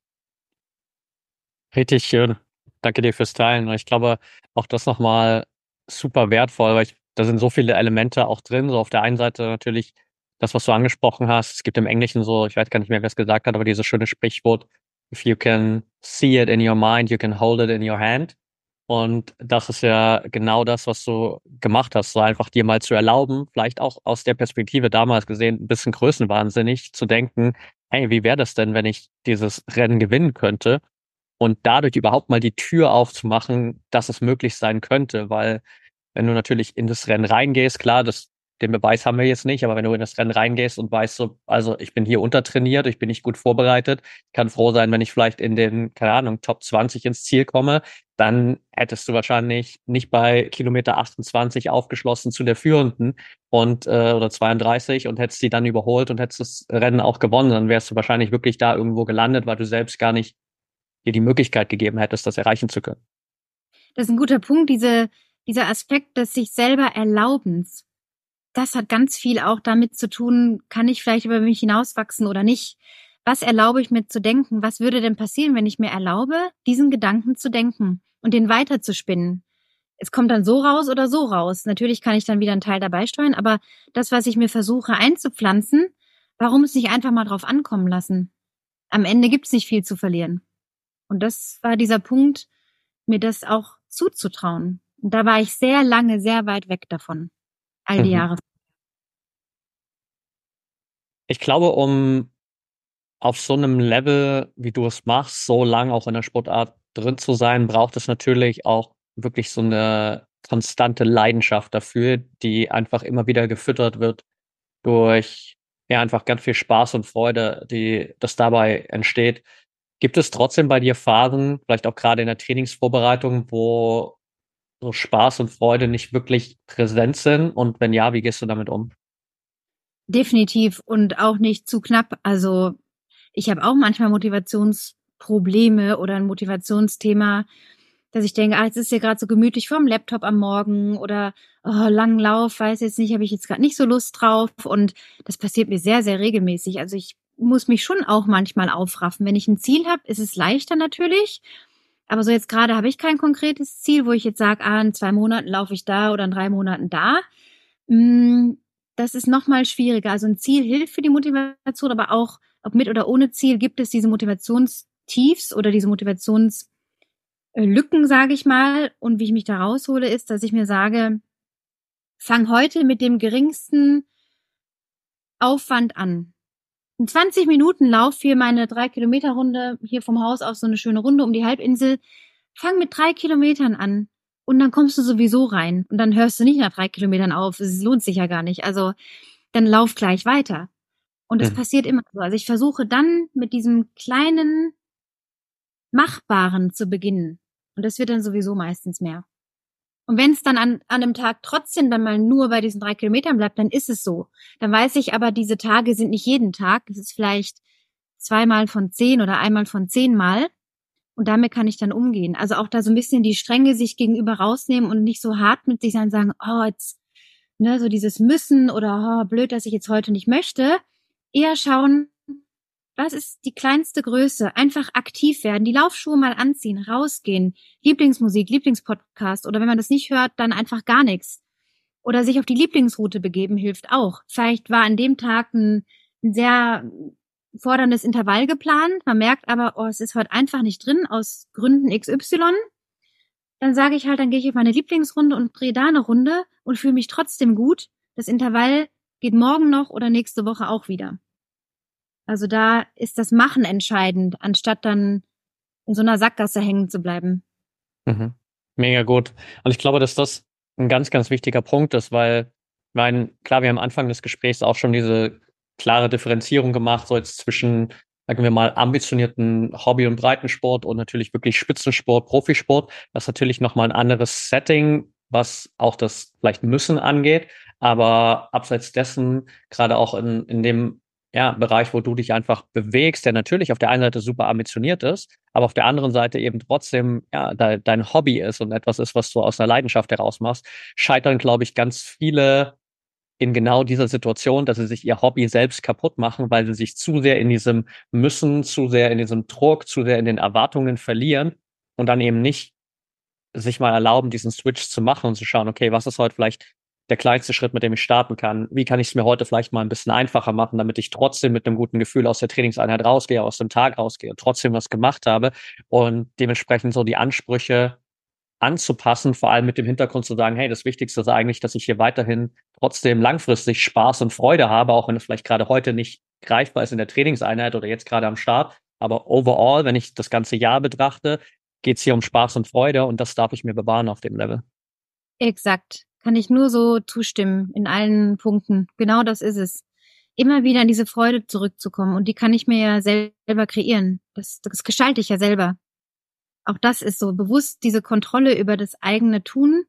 Speaker 2: Richtig schön. Danke dir fürs Teilen. Ich glaube, auch das nochmal super wertvoll, weil ich, da sind so viele Elemente auch drin. So auf der einen Seite natürlich das, was du angesprochen hast. Es gibt im Englischen so, ich weiß gar nicht mehr, wer es gesagt hat, aber dieses schöne Sprichwort, if you can see it in your mind, you can hold it in your hand. Und das ist ja genau das, was du gemacht hast, so einfach dir mal zu erlauben, vielleicht auch aus der Perspektive damals gesehen, ein bisschen größenwahnsinnig zu denken, hey, wie wäre das denn, wenn ich dieses Rennen gewinnen könnte? Und dadurch überhaupt mal die Tür aufzumachen, dass es möglich sein könnte, weil wenn du natürlich in das Rennen reingehst, klar, das den Beweis haben wir jetzt nicht, aber wenn du in das Rennen reingehst und weißt so, also ich bin hier untertrainiert, ich bin nicht gut vorbereitet, ich kann froh sein, wenn ich vielleicht in den, keine Ahnung, Top 20 ins Ziel komme, dann hättest du wahrscheinlich nicht bei Kilometer 28 aufgeschlossen zu der Führenden und äh, oder 32 und hättest sie dann überholt und hättest das Rennen auch gewonnen, dann wärst du wahrscheinlich wirklich da irgendwo gelandet, weil du selbst gar nicht dir die Möglichkeit gegeben hättest, das erreichen zu können.
Speaker 1: Das ist ein guter Punkt, diese, dieser Aspekt des sich selber Erlaubens das hat ganz viel auch damit zu tun, kann ich vielleicht über mich hinauswachsen oder nicht? Was erlaube ich mir zu denken? Was würde denn passieren, wenn ich mir erlaube, diesen Gedanken zu denken und den weiter zu spinnen? Es kommt dann so raus oder so raus. Natürlich kann ich dann wieder einen Teil dabei steuern, aber das, was ich mir versuche einzupflanzen, warum es nicht einfach mal drauf ankommen lassen? Am Ende gibt es nicht viel zu verlieren. Und das war dieser Punkt, mir das auch zuzutrauen. Und da war ich sehr lange sehr weit weg davon. All die mhm. Jahre
Speaker 2: ich glaube, um auf so einem Level, wie du es machst, so lang auch in der Sportart drin zu sein, braucht es natürlich auch wirklich so eine konstante Leidenschaft dafür, die einfach immer wieder gefüttert wird durch ja einfach ganz viel Spaß und Freude, die das dabei entsteht. Gibt es trotzdem bei dir Phasen, vielleicht auch gerade in der Trainingsvorbereitung, wo so Spaß und Freude nicht wirklich präsent sind? Und wenn ja, wie gehst du damit um?
Speaker 1: Definitiv und auch nicht zu knapp. Also ich habe auch manchmal Motivationsprobleme oder ein Motivationsthema, dass ich denke, ah, jetzt ist ja gerade so gemütlich vorm Laptop am Morgen oder oh, langen Lauf, weiß jetzt nicht, habe ich jetzt gerade nicht so Lust drauf. Und das passiert mir sehr, sehr regelmäßig. Also ich muss mich schon auch manchmal aufraffen. Wenn ich ein Ziel habe, ist es leichter natürlich. Aber so jetzt gerade habe ich kein konkretes Ziel, wo ich jetzt sage, ah, in zwei Monaten laufe ich da oder in drei Monaten da. Mm, das ist nochmal schwieriger. Also ein Ziel hilft für die Motivation, aber auch, ob mit oder ohne Ziel, gibt es diese Motivationstiefs oder diese Motivationslücken, sage ich mal. Und wie ich mich da raushole, ist, dass ich mir sage, fang heute mit dem geringsten Aufwand an. In 20 Minuten lauf hier meine drei Kilometer Runde hier vom Haus aus so eine schöne Runde um die Halbinsel. Fang mit drei Kilometern an und dann kommst du sowieso rein und dann hörst du nicht nach drei Kilometern auf. Es lohnt sich ja gar nicht. Also dann lauf gleich weiter. Und es mhm. passiert immer so. Also ich versuche dann mit diesem kleinen Machbaren zu beginnen. Und das wird dann sowieso meistens mehr. Und wenn es dann an, an einem Tag trotzdem dann mal nur bei diesen drei Kilometern bleibt, dann ist es so. Dann weiß ich aber, diese Tage sind nicht jeden Tag. Es ist vielleicht zweimal von zehn oder einmal von zehnmal. Und damit kann ich dann umgehen. Also auch da so ein bisschen die Strenge sich gegenüber rausnehmen und nicht so hart mit sich sein, sagen, oh, jetzt, ne, so dieses Müssen oder oh, blöd, dass ich jetzt heute nicht möchte. Eher schauen, was ist die kleinste Größe? Einfach aktiv werden, die Laufschuhe mal anziehen, rausgehen, Lieblingsmusik, Lieblingspodcast oder wenn man das nicht hört, dann einfach gar nichts. Oder sich auf die Lieblingsroute begeben hilft auch. Vielleicht war an dem Tag ein, ein sehr forderndes Intervall geplant. Man merkt aber, oh, es ist heute einfach nicht drin aus Gründen XY. Dann sage ich halt, dann gehe ich auf meine Lieblingsrunde und drehe da eine Runde und fühle mich trotzdem gut. Das Intervall geht morgen noch oder nächste Woche auch wieder. Also da ist das Machen entscheidend, anstatt dann in so einer Sackgasse hängen zu bleiben.
Speaker 2: Mhm. Mega gut. Und ich glaube, dass das ein ganz, ganz wichtiger Punkt ist, weil, ich meine, klar, wir haben am Anfang des Gesprächs auch schon diese klare Differenzierung gemacht, so jetzt zwischen, sagen wir mal, ambitionierten Hobby- und Breitensport und natürlich wirklich Spitzensport, Profisport. Das ist natürlich nochmal ein anderes Setting, was auch das vielleicht Müssen angeht. Aber abseits dessen, gerade auch in, in dem ja, Bereich, wo du dich einfach bewegst, der natürlich auf der einen Seite super ambitioniert ist, aber auf der anderen Seite eben trotzdem ja, de dein Hobby ist und etwas ist, was du aus einer Leidenschaft heraus machst, scheitern, glaube ich, ganz viele in genau dieser Situation, dass sie sich ihr Hobby selbst kaputt machen, weil sie sich zu sehr in diesem Müssen, zu sehr in diesem Druck, zu sehr in den Erwartungen verlieren und dann eben nicht sich mal erlauben, diesen Switch zu machen und zu schauen, okay, was ist heute vielleicht der kleinste Schritt, mit dem ich starten kann? Wie kann ich es mir heute vielleicht mal ein bisschen einfacher machen, damit ich trotzdem mit einem guten Gefühl aus der Trainingseinheit rausgehe, aus dem Tag rausgehe trotzdem was gemacht habe und dementsprechend so die Ansprüche anzupassen, vor allem mit dem Hintergrund zu sagen, hey, das Wichtigste ist eigentlich, dass ich hier weiterhin trotzdem langfristig Spaß und Freude habe, auch wenn es vielleicht gerade heute nicht greifbar ist in der Trainingseinheit oder jetzt gerade am Start. Aber overall, wenn ich das ganze Jahr betrachte, geht es hier um Spaß und Freude und das darf ich mir bewahren auf dem Level.
Speaker 1: Exakt. Kann ich nur so zustimmen in allen Punkten. Genau das ist es. Immer wieder in diese Freude zurückzukommen und die kann ich mir ja selber kreieren. Das, das gestalte ich ja selber auch das ist so bewusst diese Kontrolle über das eigene Tun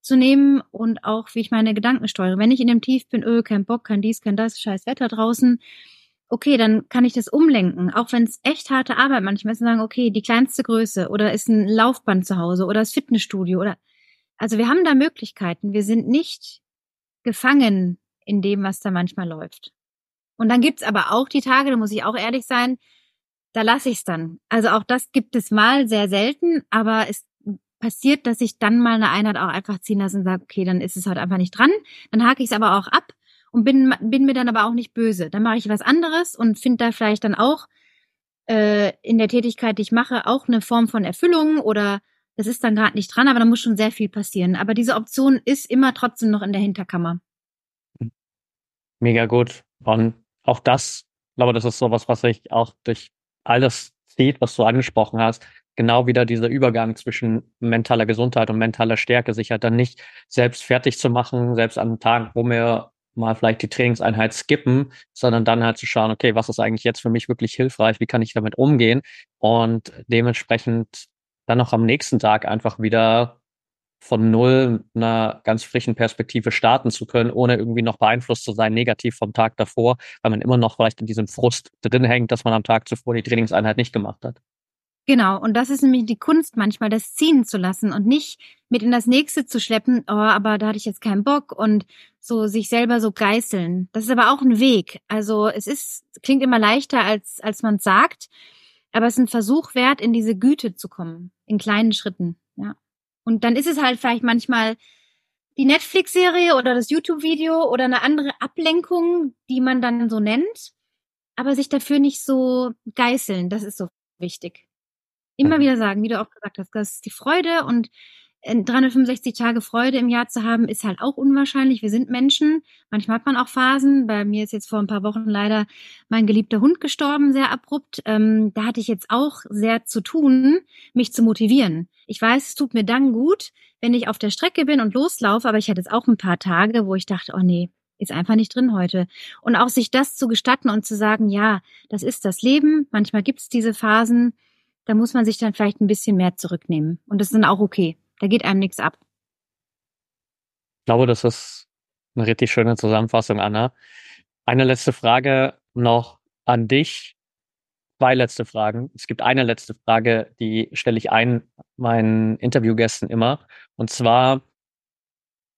Speaker 1: zu nehmen und auch, wie ich meine Gedanken steuere. Wenn ich in dem Tief bin, öh, kein Bock, kein dies, kein das, scheiß Wetter draußen, okay, dann kann ich das umlenken. Auch wenn es echt harte Arbeit manchmal ist, und sagen, okay, die kleinste Größe oder ist ein Laufband zu Hause oder das Fitnessstudio oder, also wir haben da Möglichkeiten. Wir sind nicht gefangen in dem, was da manchmal läuft. Und dann gibt's aber auch die Tage, da muss ich auch ehrlich sein, da lasse ich es dann. Also auch das gibt es mal sehr selten, aber es passiert, dass ich dann mal eine Einheit auch einfach ziehen lasse und sage, okay, dann ist es halt einfach nicht dran. Dann hake ich es aber auch ab und bin, bin mir dann aber auch nicht böse. Dann mache ich was anderes und finde da vielleicht dann auch äh, in der Tätigkeit, die ich mache, auch eine Form von Erfüllung oder das ist dann gerade nicht dran, aber da muss schon sehr viel passieren. Aber diese Option ist immer trotzdem noch in der Hinterkammer.
Speaker 2: Mega gut. Und auch das, glaube, das ist sowas, was ich auch durch alles zieht, was du angesprochen hast, genau wieder dieser Übergang zwischen mentaler Gesundheit und mentaler Stärke, sich halt dann nicht selbst fertig zu machen, selbst an Tagen, wo wir mal vielleicht die Trainingseinheit skippen, sondern dann halt zu schauen, okay, was ist eigentlich jetzt für mich wirklich hilfreich, wie kann ich damit umgehen und dementsprechend dann noch am nächsten Tag einfach wieder von null einer ganz frischen Perspektive starten zu können, ohne irgendwie noch beeinflusst zu sein, negativ vom Tag davor, weil man immer noch vielleicht in diesem Frust drin hängt, dass man am Tag zuvor die Trainingseinheit nicht gemacht hat.
Speaker 1: Genau, und das ist nämlich die Kunst manchmal, das ziehen zu lassen und nicht mit in das nächste zu schleppen, oh, aber da hatte ich jetzt keinen Bock und so sich selber so geißeln. Das ist aber auch ein Weg. Also es ist, klingt immer leichter, als, als man sagt, aber es ist ein Versuch wert, in diese Güte zu kommen, in kleinen Schritten, ja. Und dann ist es halt vielleicht manchmal die Netflix-Serie oder das YouTube-Video oder eine andere Ablenkung, die man dann so nennt, aber sich dafür nicht so geißeln, das ist so wichtig. Immer mhm. wieder sagen, wie du auch gesagt hast, das ist die Freude und 365 Tage Freude im Jahr zu haben, ist halt auch unwahrscheinlich. Wir sind Menschen. Manchmal hat man auch Phasen. Bei mir ist jetzt vor ein paar Wochen leider mein geliebter Hund gestorben, sehr abrupt. Ähm, da hatte ich jetzt auch sehr zu tun, mich zu motivieren. Ich weiß, es tut mir dann gut, wenn ich auf der Strecke bin und loslaufe, aber ich hatte jetzt auch ein paar Tage, wo ich dachte, oh nee, ist einfach nicht drin heute. Und auch sich das zu gestatten und zu sagen, ja, das ist das Leben. Manchmal gibt es diese Phasen, da muss man sich dann vielleicht ein bisschen mehr zurücknehmen. Und das ist dann auch okay. Da geht einem nichts ab.
Speaker 2: Ich glaube, das ist eine richtig schöne Zusammenfassung, Anna. Eine letzte Frage noch an dich. Zwei letzte Fragen. Es gibt eine letzte Frage, die stelle ich ein meinen Interviewgästen immer. Und zwar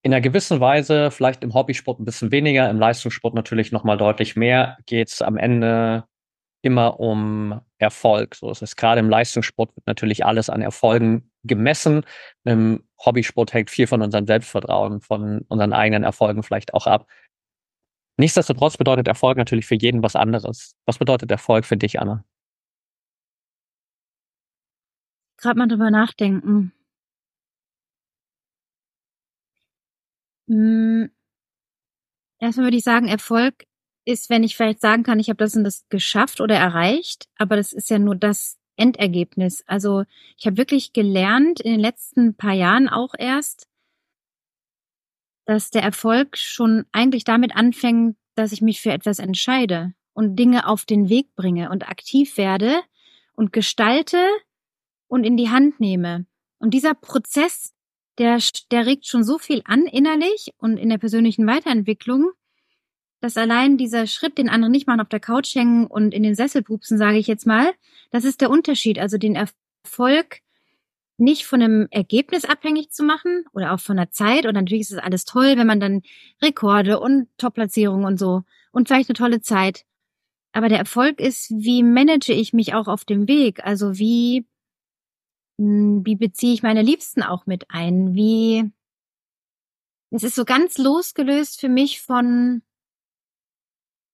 Speaker 2: in einer gewissen Weise, vielleicht im Hobbysport ein bisschen weniger, im Leistungssport natürlich nochmal deutlich mehr, geht es am Ende immer um Erfolg. So ist es gerade im Leistungssport wird natürlich alles an Erfolgen gemessen. Im Hobbysport hängt viel von unserem Selbstvertrauen, von unseren eigenen Erfolgen vielleicht auch ab. Nichtsdestotrotz bedeutet Erfolg natürlich für jeden was anderes. Was bedeutet Erfolg für dich, Anna?
Speaker 1: Gerade mal drüber nachdenken. Hm. Erstmal würde ich sagen, Erfolg ist, wenn ich vielleicht sagen kann, ich habe das und das geschafft oder erreicht, aber das ist ja nur das Endergebnis. Also ich habe wirklich gelernt in den letzten paar Jahren auch erst, dass der Erfolg schon eigentlich damit anfängt, dass ich mich für etwas entscheide und Dinge auf den Weg bringe und aktiv werde und gestalte und in die Hand nehme. Und dieser Prozess, der, der regt schon so viel an innerlich und in der persönlichen Weiterentwicklung, dass allein dieser Schritt, den andere nicht machen, auf der Couch hängen und in den Sessel pupsen, sage ich jetzt mal, das ist der Unterschied. Also den Erfolg nicht von einem Ergebnis abhängig zu machen oder auch von der Zeit. Und natürlich ist es alles toll, wenn man dann Rekorde und Top-Platzierungen und so und vielleicht eine tolle Zeit. Aber der Erfolg ist, wie manage ich mich auch auf dem Weg? Also wie, hm, wie beziehe ich meine Liebsten auch mit ein? Wie, es ist so ganz losgelöst für mich von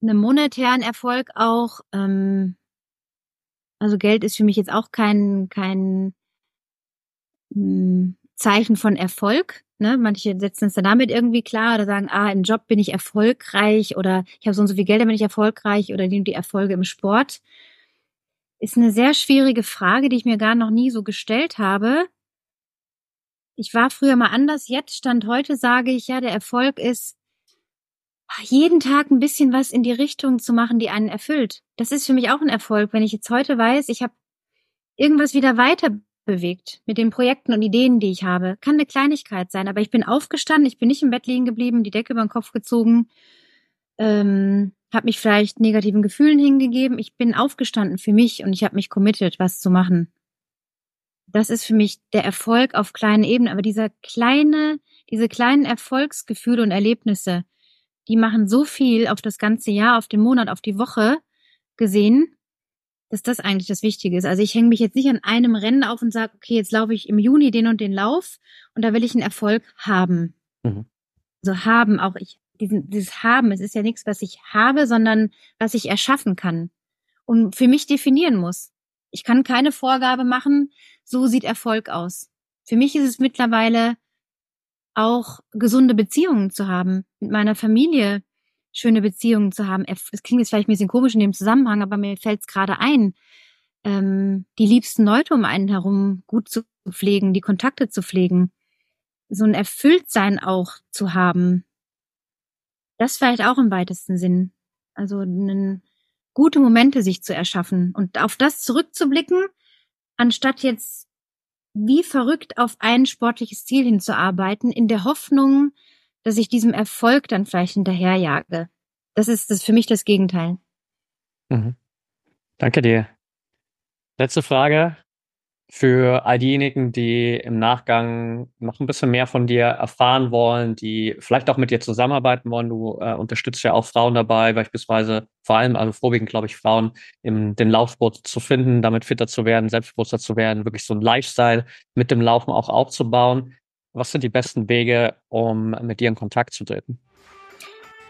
Speaker 1: einem monetären Erfolg auch. Ähm, also Geld ist für mich jetzt auch kein, kein hm, Zeichen von Erfolg. Ne? Manche setzen es dann damit irgendwie klar oder sagen, ah, im Job bin ich erfolgreich oder ich habe so und so viel Geld, dann bin ich erfolgreich oder die, die Erfolge im Sport. Ist eine sehr schwierige Frage, die ich mir gar noch nie so gestellt habe. Ich war früher mal anders, jetzt stand heute sage ich, ja, der Erfolg ist, jeden Tag ein bisschen was in die Richtung zu machen, die einen erfüllt. Das ist für mich auch ein Erfolg, wenn ich jetzt heute weiß, ich habe irgendwas wieder weiter bewegt mit den Projekten und Ideen, die ich habe. Kann eine Kleinigkeit sein, aber ich bin aufgestanden, ich bin nicht im Bett liegen geblieben, die Decke über den Kopf gezogen, ähm, habe mich vielleicht negativen Gefühlen hingegeben. Ich bin aufgestanden für mich und ich habe mich committed, was zu machen. Das ist für mich der Erfolg auf kleinen Ebenen, aber dieser kleine, diese kleinen Erfolgsgefühle und Erlebnisse, die machen so viel auf das ganze Jahr, auf den Monat, auf die Woche gesehen, dass das eigentlich das Wichtige ist. Also ich hänge mich jetzt nicht an einem Rennen auf und sage, okay, jetzt laufe ich im Juni den und den Lauf und da will ich einen Erfolg haben. Mhm. Also haben auch ich, diesen, dieses Haben, es ist ja nichts, was ich habe, sondern was ich erschaffen kann und für mich definieren muss. Ich kann keine Vorgabe machen, so sieht Erfolg aus. Für mich ist es mittlerweile auch gesunde Beziehungen zu haben, mit meiner Familie schöne Beziehungen zu haben. Es klingt jetzt vielleicht ein bisschen komisch in dem Zusammenhang, aber mir fällt es gerade ein, ähm, die liebsten Leute um einen herum gut zu pflegen, die Kontakte zu pflegen, so ein Erfülltsein auch zu haben. Das vielleicht auch im weitesten Sinn. Also einen, gute Momente sich zu erschaffen und auf das zurückzublicken, anstatt jetzt wie verrückt auf ein sportliches Ziel hinzuarbeiten, in der Hoffnung, dass ich diesem Erfolg dann vielleicht hinterherjage. Das ist das für mich das Gegenteil.
Speaker 2: Mhm. Danke dir. Letzte Frage für all diejenigen, die im Nachgang noch ein bisschen mehr von dir erfahren wollen, die vielleicht auch mit dir zusammenarbeiten wollen. Du äh, unterstützt ja auch Frauen dabei, beispielsweise vor allem, also vorwiegend, glaube ich, Frauen im den Laufsport zu finden, damit fitter zu werden, selbstbewusster zu werden, wirklich so ein Lifestyle mit dem Laufen auch aufzubauen. Was sind die besten Wege, um mit dir in Kontakt zu treten?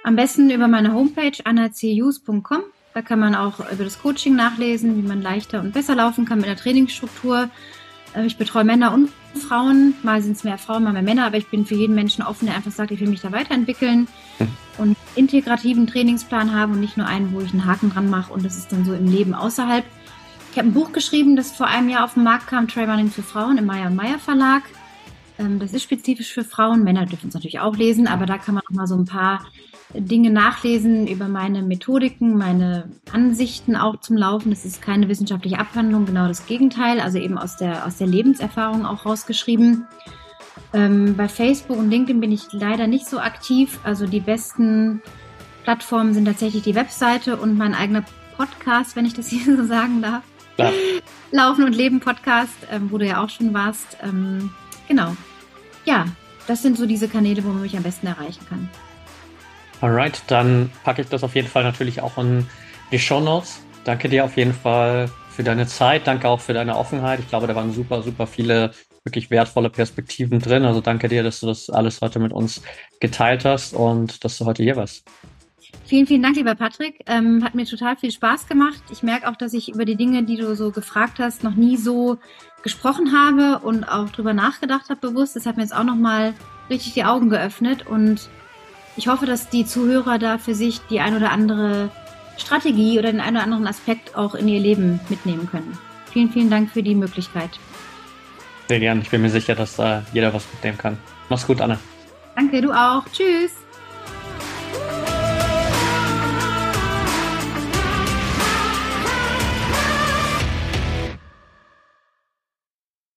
Speaker 1: Am besten über meine Homepage anacus.com. Da kann man auch über das Coaching nachlesen, wie man leichter und besser laufen kann mit der Trainingsstruktur. Äh, ich betreue Männer und Frauen. Mal sind es mehr Frauen, mal mehr Männer, aber ich bin für jeden Menschen offen, der einfach sagt, ich will mich da weiterentwickeln mhm. und integrativen Trainingsplan habe und nicht nur einen, wo ich einen Haken dran mache und das ist dann so im Leben außerhalb. Ich habe ein Buch geschrieben, das vor einem Jahr auf den Markt kam, Trailrunning für Frauen im Meyer und Meyer Verlag. Ähm, das ist spezifisch für Frauen. Männer dürfen es natürlich auch lesen, aber da kann man noch mal so ein paar Dinge nachlesen über meine Methodiken, meine Ansichten auch zum Laufen. Das ist keine wissenschaftliche Abhandlung, genau das Gegenteil, also eben aus der, aus der Lebenserfahrung auch rausgeschrieben. Ähm, bei Facebook und LinkedIn bin ich leider nicht so aktiv. Also die besten Plattformen sind tatsächlich die Webseite und mein eigener Podcast, wenn ich das [LAUGHS] hier so sagen darf. Klar. Laufen und Leben Podcast, ähm, wo du ja auch schon warst. Ähm, Genau. Ja, das sind so diese Kanäle, wo man mich am besten erreichen kann.
Speaker 2: Alright, dann packe ich das auf jeden Fall natürlich auch in die Show Notes. Danke dir auf jeden Fall für deine Zeit. Danke auch für deine Offenheit. Ich glaube, da waren super, super viele wirklich wertvolle Perspektiven drin. Also danke dir, dass du das alles heute mit uns geteilt hast und dass du heute hier warst.
Speaker 1: Vielen, vielen Dank, lieber Patrick. Ähm, hat mir total viel Spaß gemacht. Ich merke auch, dass ich über die Dinge, die du so gefragt hast, noch nie so gesprochen habe und auch drüber nachgedacht habe bewusst. Das hat mir jetzt auch nochmal richtig die Augen geöffnet und ich hoffe, dass die Zuhörer da für sich die ein oder andere Strategie oder den einen oder anderen Aspekt auch in ihr Leben mitnehmen können. Vielen, vielen Dank für die Möglichkeit.
Speaker 2: Sehr gern. Ich bin mir sicher, dass da jeder was mitnehmen kann. Mach's gut, Anne.
Speaker 1: Danke, du auch. Tschüss.